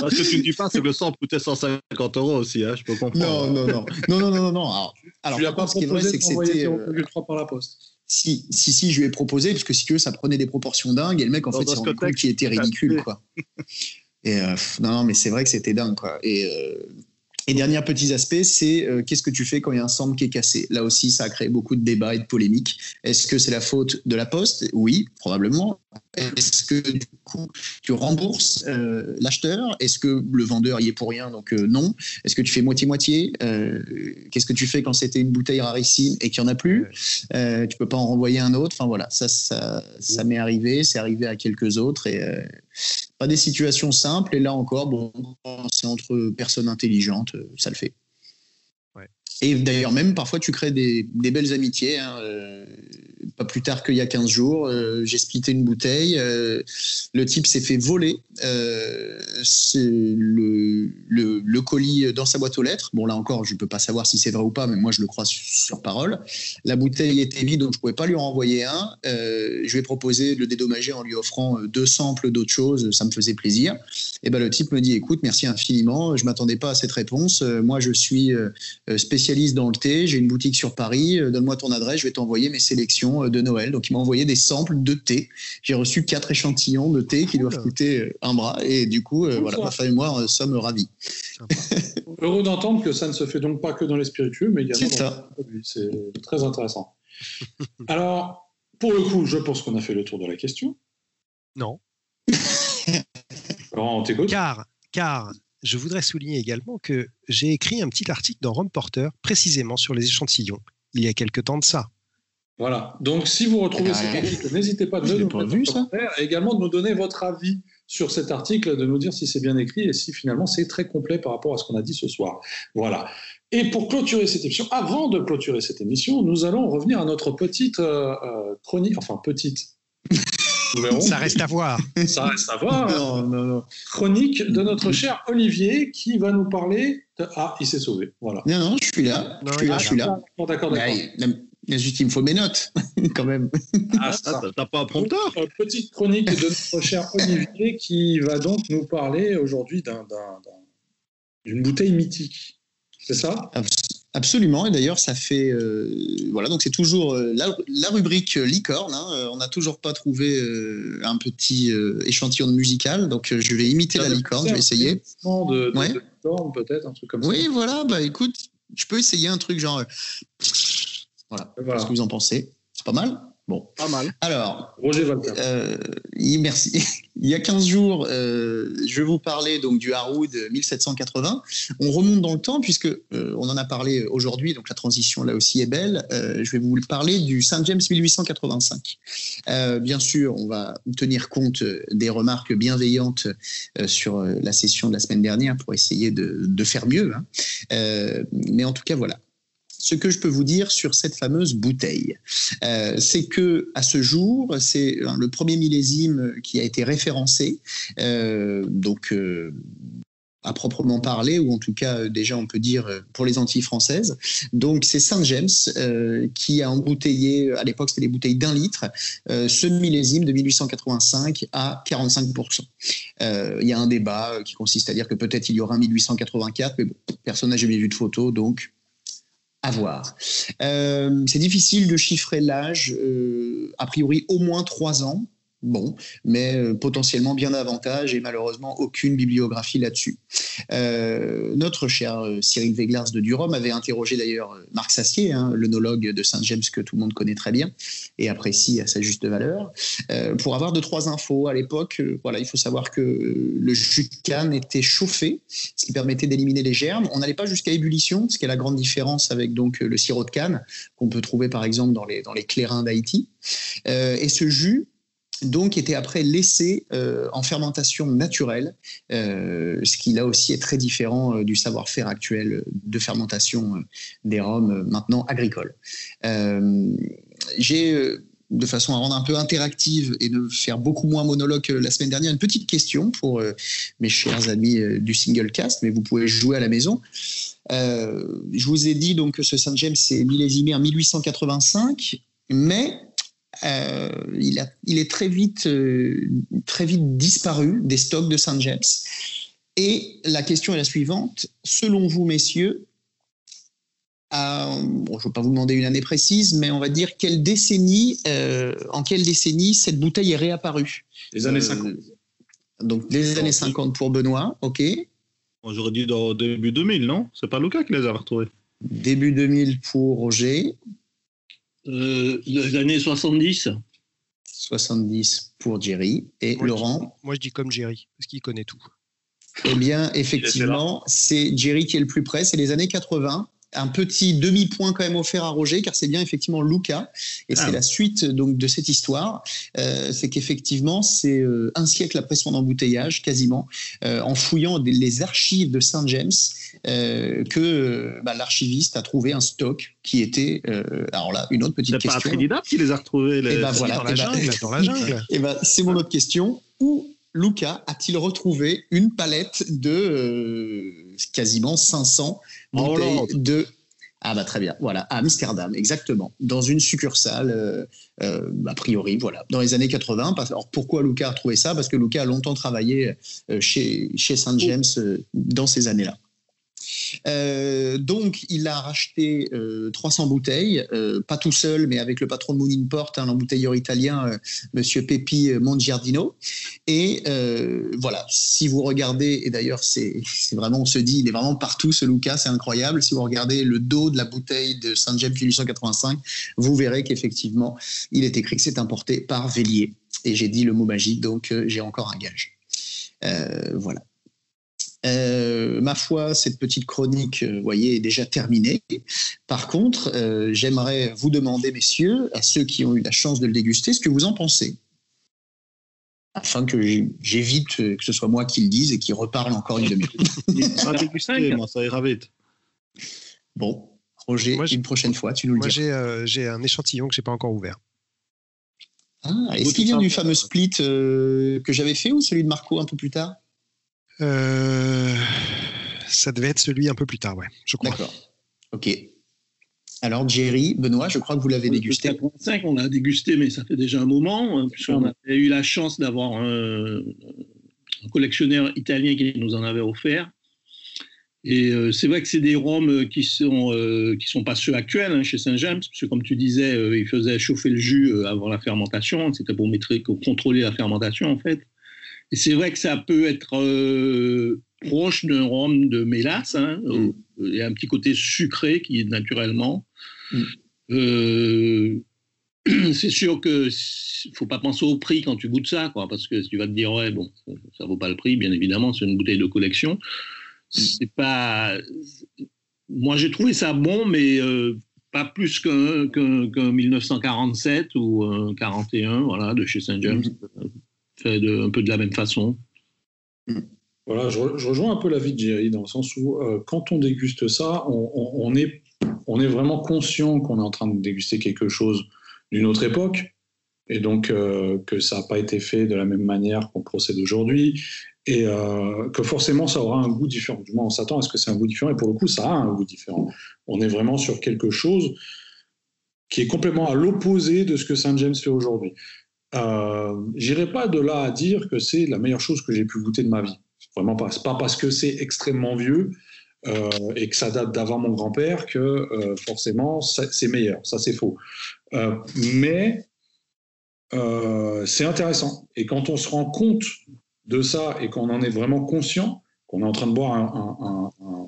Parce que tu ne dis pas, c'est que le sang coûtait 150 euros aussi, hein, je peux comprendre. Non, non, non, non, non, non, non. Alors, alors tu l'as pas proposé c'est que c'était 0,3 par la poste. Si, si, si, je lui ai proposé, parce que si tu veux, ça prenait des proportions dingues, et le mec, en fait, s'est rendu compte qu'il était ridicule, quoi. Et euh, non, non, mais c'est vrai que c'était dingue, quoi. Et euh, et dernier petit aspect, c'est euh, qu'est-ce que tu fais quand il y a un centre qui est cassé? Là aussi, ça a créé beaucoup de débats et de polémiques. Est-ce que c'est la faute de la Poste? Oui, probablement. Est-ce que du coup, tu rembourses euh, l'acheteur? Est-ce que le vendeur y est pour rien Donc euh, non? Est-ce que tu fais moitié-moitié? Qu'est-ce que tu fais quand c'était une bouteille rarissime et qu'il n'y en a plus? Tu peux pas en renvoyer un autre? Enfin voilà, ça, ça, ça m'est arrivé. C'est arrivé à quelques autres. Et pas des situations simples. Et là encore, bon, c'est entre personnes intelligentes, euh, ça le fait. Et d'ailleurs, même parfois, tu crées des, belles amitiés. Hein, euh, pas plus tard qu'il y a 15 jours, euh, j'ai splitté une bouteille. le type s'est fait voler le, le, colis dans sa boîte aux lettres. Bon, là encore, je ne peux pas savoir si c'est vrai ou pas, mais moi, je le crois sur, parole. La bouteille était vide, donc je ne pouvais pas lui renvoyer un. je lui ai proposé de le dédommager en lui offrant deux samples d'autres choses. Ça me faisait plaisir. Et ben, le type me dit écoute, merci infiniment. Je ne m'attendais pas à cette réponse. moi, je suis spécialiste dans le thé, j'ai une boutique sur Paris, euh, donne-moi ton adresse, je vais t'envoyer mes sélections euh, de Noël. Donc il m'a envoyé des samples de thé. J'ai reçu quatre échantillons de thé qui doivent coûter euh, un bras. Et du coup, voilà, ma femme et moi sommes ravis. Heureux d'entendre que ça ne se fait donc pas que dans les spiritueux, mais également dans ça. C'est très intéressant. Alors, pour le coup, je pense qu'on a fait le tour de la question. Non. Laurent, on t'écoute Car, car je voudrais souligner également que j'ai écrit un petit article dans Rome Porter précisément sur les échantillons, il y a quelque temps de ça. Voilà. Donc, si vous retrouvez ah cet article, n'hésitez pas, de nous pas vu, ça. et également de nous donner votre avis sur cet article, de nous dire si c'est bien écrit et si finalement c'est très complet par rapport à ce qu'on a dit ce soir. Voilà. Et pour clôturer cette émission, avant de clôturer cette émission, nous allons revenir à notre petite euh, euh, chronique, enfin petite, ça reste à voir. Ça reste à voir. Chronique de notre cher Olivier qui va nous parler de... Ah, il s'est sauvé. Voilà. Non, non, je suis là. je suis là, je suis là. d'accord, d'accord. Mais juste, il me faut mes notes, quand même. Ah, ça. T'as pas un prompteur? Petite chronique de notre cher Olivier qui va donc nous parler aujourd'hui d'une bouteille mythique. C'est ça? Absolument, et d'ailleurs ça fait euh, voilà donc c'est toujours euh, la, rubrique licorne. Hein, euh, on n'a toujours pas trouvé un petit échantillon de musical, donc je vais imiter la licorne, je vais essayer. De, de, ouais. peut-être un truc comme ça. Oui, voilà, bah écoute, je peux essayer un truc genre voilà. voilà. Qu'est-ce que vous en pensez? C'est pas mal? Bon. Pas mal. Alors, Roger Walter. Euh, merci. Il y a 15 jours, euh, je vais vous parler donc du Haroud 1780. On remonte dans le temps puisque euh, on en a parlé aujourd'hui, donc la transition là aussi est belle. je vais vous parler du Saint James 1885. bien sûr, on va tenir compte des remarques bienveillantes sur la session de la semaine dernière pour essayer de, faire mieux. Hein. mais en tout cas, voilà ce que je peux vous dire sur cette fameuse bouteille, euh, c'est que à ce jour, c'est le premier millésime qui a été référencé. Euh, donc euh, à proprement parler, ou en tout cas déjà on peut dire pour les Antilles françaises. Donc c'est Saint James qui a embouteillé, à l'époque c'était des bouteilles d'un litre, ce millésime de 1885 à 45%. Il y a un débat qui consiste à dire que peut-être il y aura un 1884, mais bon, personne n'a jamais vu de photo, donc à voir. Euh, c'est difficile de chiffrer l'âge, euh, a priori au moins trois ans. Bon, mais euh, potentiellement bien davantage et malheureusement aucune bibliographie là-dessus. Euh, notre cher euh, Cyril Veglars de Durham avait interrogé d'ailleurs Marc Sassier, hein, l'œnologue de Saint-James que tout le monde connaît très bien et apprécie à sa juste valeur, pour avoir deux trois infos. À l'époque, voilà, il faut savoir que le jus de canne était chauffé, ce qui permettait d'éliminer les germes. On n'allait pas jusqu'à ébullition, ce qui est la grande différence avec donc le sirop de canne qu'on peut trouver par exemple dans les dans les clairins d'Haïti. et ce jus donc était après laissé euh, en fermentation naturelle, euh, ce qui là aussi est très différent euh, du savoir-faire actuel de fermentation des rhums maintenant agricoles. J'ai de façon à rendre un peu interactive et de faire beaucoup moins monologue la semaine dernière, une petite question pour mes chers amis du single cast, mais vous pouvez jouer à la maison. je vous ai dit donc que ce Saint James est millésimé en 1885, mais il, a, il, est très vite, très vite disparu des stocks de Saint James. Et la question est la suivante. Selon vous, messieurs, bon, je ne veux pas vous demander une année précise, mais on va dire quelle décennie, euh, en quelle décennie cette bouteille est réapparue Les années 50. Euh, donc les années 50 pour Benoît, ok. J'aurais dit dans début 2000, non? C'est pas Lucas qui les a retrouvés. Début 2000 pour Roger. Euh, les années 70. 70 pour Jerry. Et Laurent Moi, je dis comme Jerry, parce qu'il connaît tout. Eh bien, effectivement, c'est Jerry qui est le plus près. C'est les années 80 un petit demi-point quand même offert à Roger, car c'est bien effectivement Luca, et c'est ah. la suite donc de cette histoire. Euh, c'est qu'effectivement, c'est euh, un siècle après son embouteillage, quasiment, euh, en fouillant les archives de Saint James, que bah, l'archiviste a trouvé un stock qui était. alors là, une autre petite question. C'est pas Trinidad qui les a retrouvés les... Eh ben voilà, dans, la eh ben, dans la jungle. Et eh ben, c'est mon autre question. Où Luca a-t-il retrouvé une palette de euh, quasiment 500 bouteilles de ah bah très bien, voilà, à Amsterdam, exactement, dans une succursale, euh, euh, a priori, voilà, dans les années 80. Alors pourquoi Luca a trouvé ça? Parce que Luca a longtemps travaillé chez, chez Saint James dans ces années-là. Euh, donc, il a racheté 300 euh, bouteilles, euh, pas tout seul, mais avec le patron de Moon Import, un embouteilleur italien, Monsieur Pepi Mongiardino. Et voilà, si vous regardez, et d'ailleurs, c'est vraiment, on se dit, il est vraiment partout ce Luca, c'est incroyable. Si vous regardez le dos de la bouteille de Saint James 1885, vous verrez qu'effectivement, il est écrit que c'est importé par Vélier. Et j'ai dit le mot magique, donc j'ai encore un gage. voilà. Euh, ma foi, cette petite chronique, vous euh, voyez, est déjà terminée. Par contre, euh, j'aimerais vous demander, messieurs, à ceux qui ont eu la chance de le déguster, ce que vous en pensez. Afin que j'évite que ce soit moi qui le dise et qui reparle encore une demi-heure. moi, ça ira vite. Bon, Roger, une prochaine fois, tu nous le dis. Moi, j'ai un échantillon que je n'ai pas encore ouvert. Ah, est-ce qu'il vient du fameux split que j'avais fait ou celui de Marco un peu plus tard? Euh, ça devait être celui un peu plus tard, ouais, je crois. D'accord. Ok. Alors, Jerry, Benoît, je crois que vous l'avez dégusté. 85, on l'a dégusté, mais ça fait déjà un moment, hein, puisqu'on a eu la chance d'avoir un, collectionneur italien qui nous en avait offert. Et euh, c'est vrai que c'est des rhums qui sont euh, qui sont pas ceux actuels hein, chez Saint-James, parce que comme tu disais, ils faisaient chauffer le jus avant la fermentation. C'était pour contrôler la fermentation en fait. Et c'est vrai que ça peut être euh, proche d'un rhum de mélasse. Hein, mm. Il y a un petit côté sucré qui est naturellement. Mm. Euh, c'est sûr que faut pas penser au prix quand tu goûtes ça, quoi, parce que tu vas te dire ouais bon, ça, vaut pas le prix, bien évidemment, c'est une bouteille de collection. Mm. C'est pas. Moi, j'ai trouvé ça bon, mais euh, pas plus qu'un 1947 ou un 41, voilà, de chez Saint James un peu de la même façon. Voilà, je, rejoins un peu l'avis de Jerry dans le sens où euh, quand on déguste ça, on, est, on est vraiment conscient qu'on est en train de déguster quelque chose d'une autre époque et donc euh, que ça n'a pas été fait de la même manière qu'on procède aujourd'hui et euh, que forcément ça aura un goût différent. Du moins, on s'attend à ce que c'est un goût différent et pour le coup, ça a un goût différent. On est vraiment sur quelque chose qui est complètement à l'opposé de ce que Saint James fait aujourd'hui. Euh, J'irai pas de là à dire que c'est la meilleure chose que j'ai pu goûter de ma vie. Vraiment pas. pas parce que c'est extrêmement vieux euh, et que ça date d'avant mon grand-père que euh, forcément c'est meilleur. Ça, c'est faux. Mais c'est intéressant. Et quand on se rend compte de ça et qu'on en est vraiment conscient, qu'on est en train de boire un, un,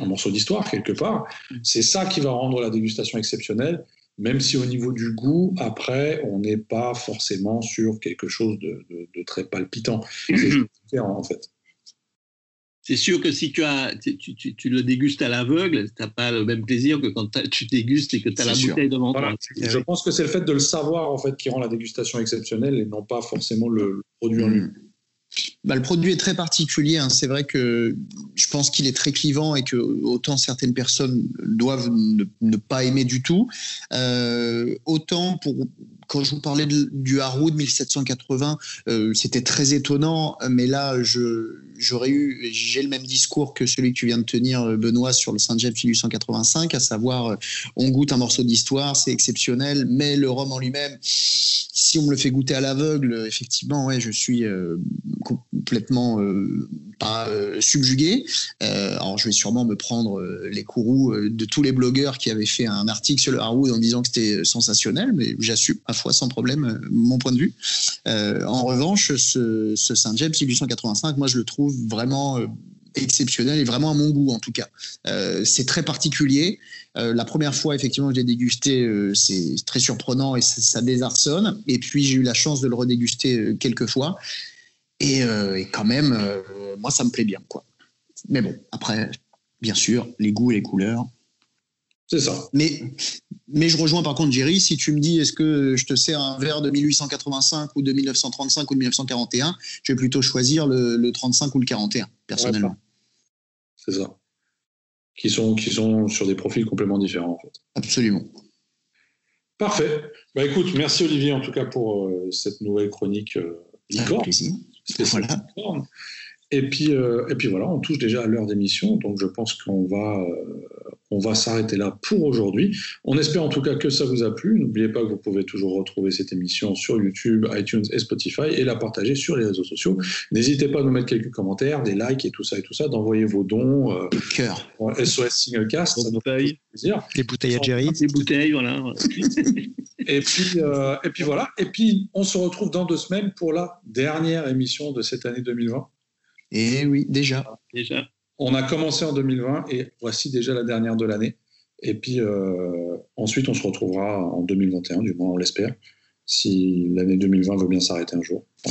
un morceau d'histoire quelque part, c'est ça qui va rendre la dégustation exceptionnelle même si au niveau du goût, après, on n'est pas forcément sur quelque chose de, très palpitant. C'est en fait. C'est sûr que si tu, as, tu, le dégustes à l'aveugle, tu n'as pas le même plaisir que quand tu dégustes et que tu as la bouteille devant toi. Je pense que c'est le fait de le savoir en fait qui rend la dégustation exceptionnelle et non pas forcément le, produit en mm. lui-même. Bah, le produit est très particulier. Hein. C'est vrai que je pense qu'il est très clivant et que autant certaines personnes doivent ne, pas aimer du tout, euh, autant pour quand je vous parlais du Haroud 1780, euh, c'était très étonnant, mais là, j'aurais eu, j'ai le même discours que celui que tu viens de tenir, euh, Benoît, sur le Saint-James 1885, à savoir, on goûte un morceau d'histoire, c'est exceptionnel, mais le rhum en lui-même, si on me le fait goûter à l'aveugle, effectivement, ouais, je suis complètement pas subjugué. alors, je vais sûrement me prendre les courroux de tous les blogueurs qui avaient fait un article sur le Harwood en disant que c'était sensationnel, mais j'assume à fois sans problème euh, mon point de vue. Euh, en revanche, ce, Saint James 1885, moi je le trouve vraiment euh, exceptionnel et vraiment à mon goût en tout cas. c'est très particulier. la première fois effectivement que j'ai dégusté, c'est très surprenant et ça, ça, désarçonne. Et puis j'ai eu la chance de le redéguster quelques fois. Et, et quand même, moi ça me plaît bien quoi. Mais bon, après, bien sûr, les goûts et les couleurs, c'est ça. Mais, mais je rejoins par contre Jerry, si tu me dis est-ce que je te sers un verre de 1885 ou de 1935 ou de 1941, je vais plutôt choisir le, 35 ou le 41, personnellement. c'est ça. Qui sont, qui sont sur des profils complètement différents en fait. Absolument. Parfait. Bah écoute, merci Olivier en tout cas pour euh, cette nouvelle chronique euh. Voilà. Et puis, euh, et puis voilà, on touche déjà à l'heure d'émission, donc je pense qu'on va, euh, on va s'arrêter là pour aujourd'hui. On espère en tout cas que ça vous a plu. N'oubliez pas que vous pouvez toujours retrouver cette émission sur YouTube, iTunes et Spotify et la partager sur les réseaux sociaux. N'hésitez pas à nous mettre quelques commentaires, des likes et tout ça et tout ça, d'envoyer vos dons. Euh, Cœur. SOS Singlecast, ça nous fait plaisir. Les bouteilles à Jerry. Des bouteilles, voilà. et, puis, euh, et puis voilà. Et puis, on se retrouve dans deux semaines pour la dernière émission de cette année 2020. Et oui, déjà. Déjà. On a commencé en 2020 et voici déjà la dernière de l'année. Et puis euh, ensuite, on se retrouvera en 2021, du moins on l'espère, si l'année 2020 veut bien s'arrêter un jour.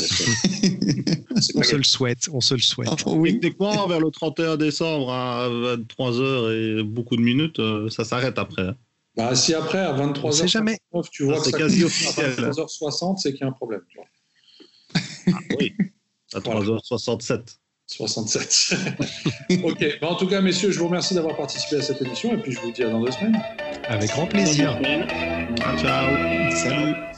On, se le souhaite, on se le souhaite. Ah, oui. Techniquement, vers le 31 décembre à 23h et beaucoup de minutes, euh, ça s'arrête après. Hein. Bah, si après, à 23h, jamais. tu vois ah, que quasi officiel. À 23h60, c'est qu'il y a un problème. Ah, oui. À 3h67. 67. ok. en tout cas, messieurs, je vous remercie d'avoir participé à cette émission et puis je vous dis à dans deux semaines. Avec grand plaisir. Ciao. Salut.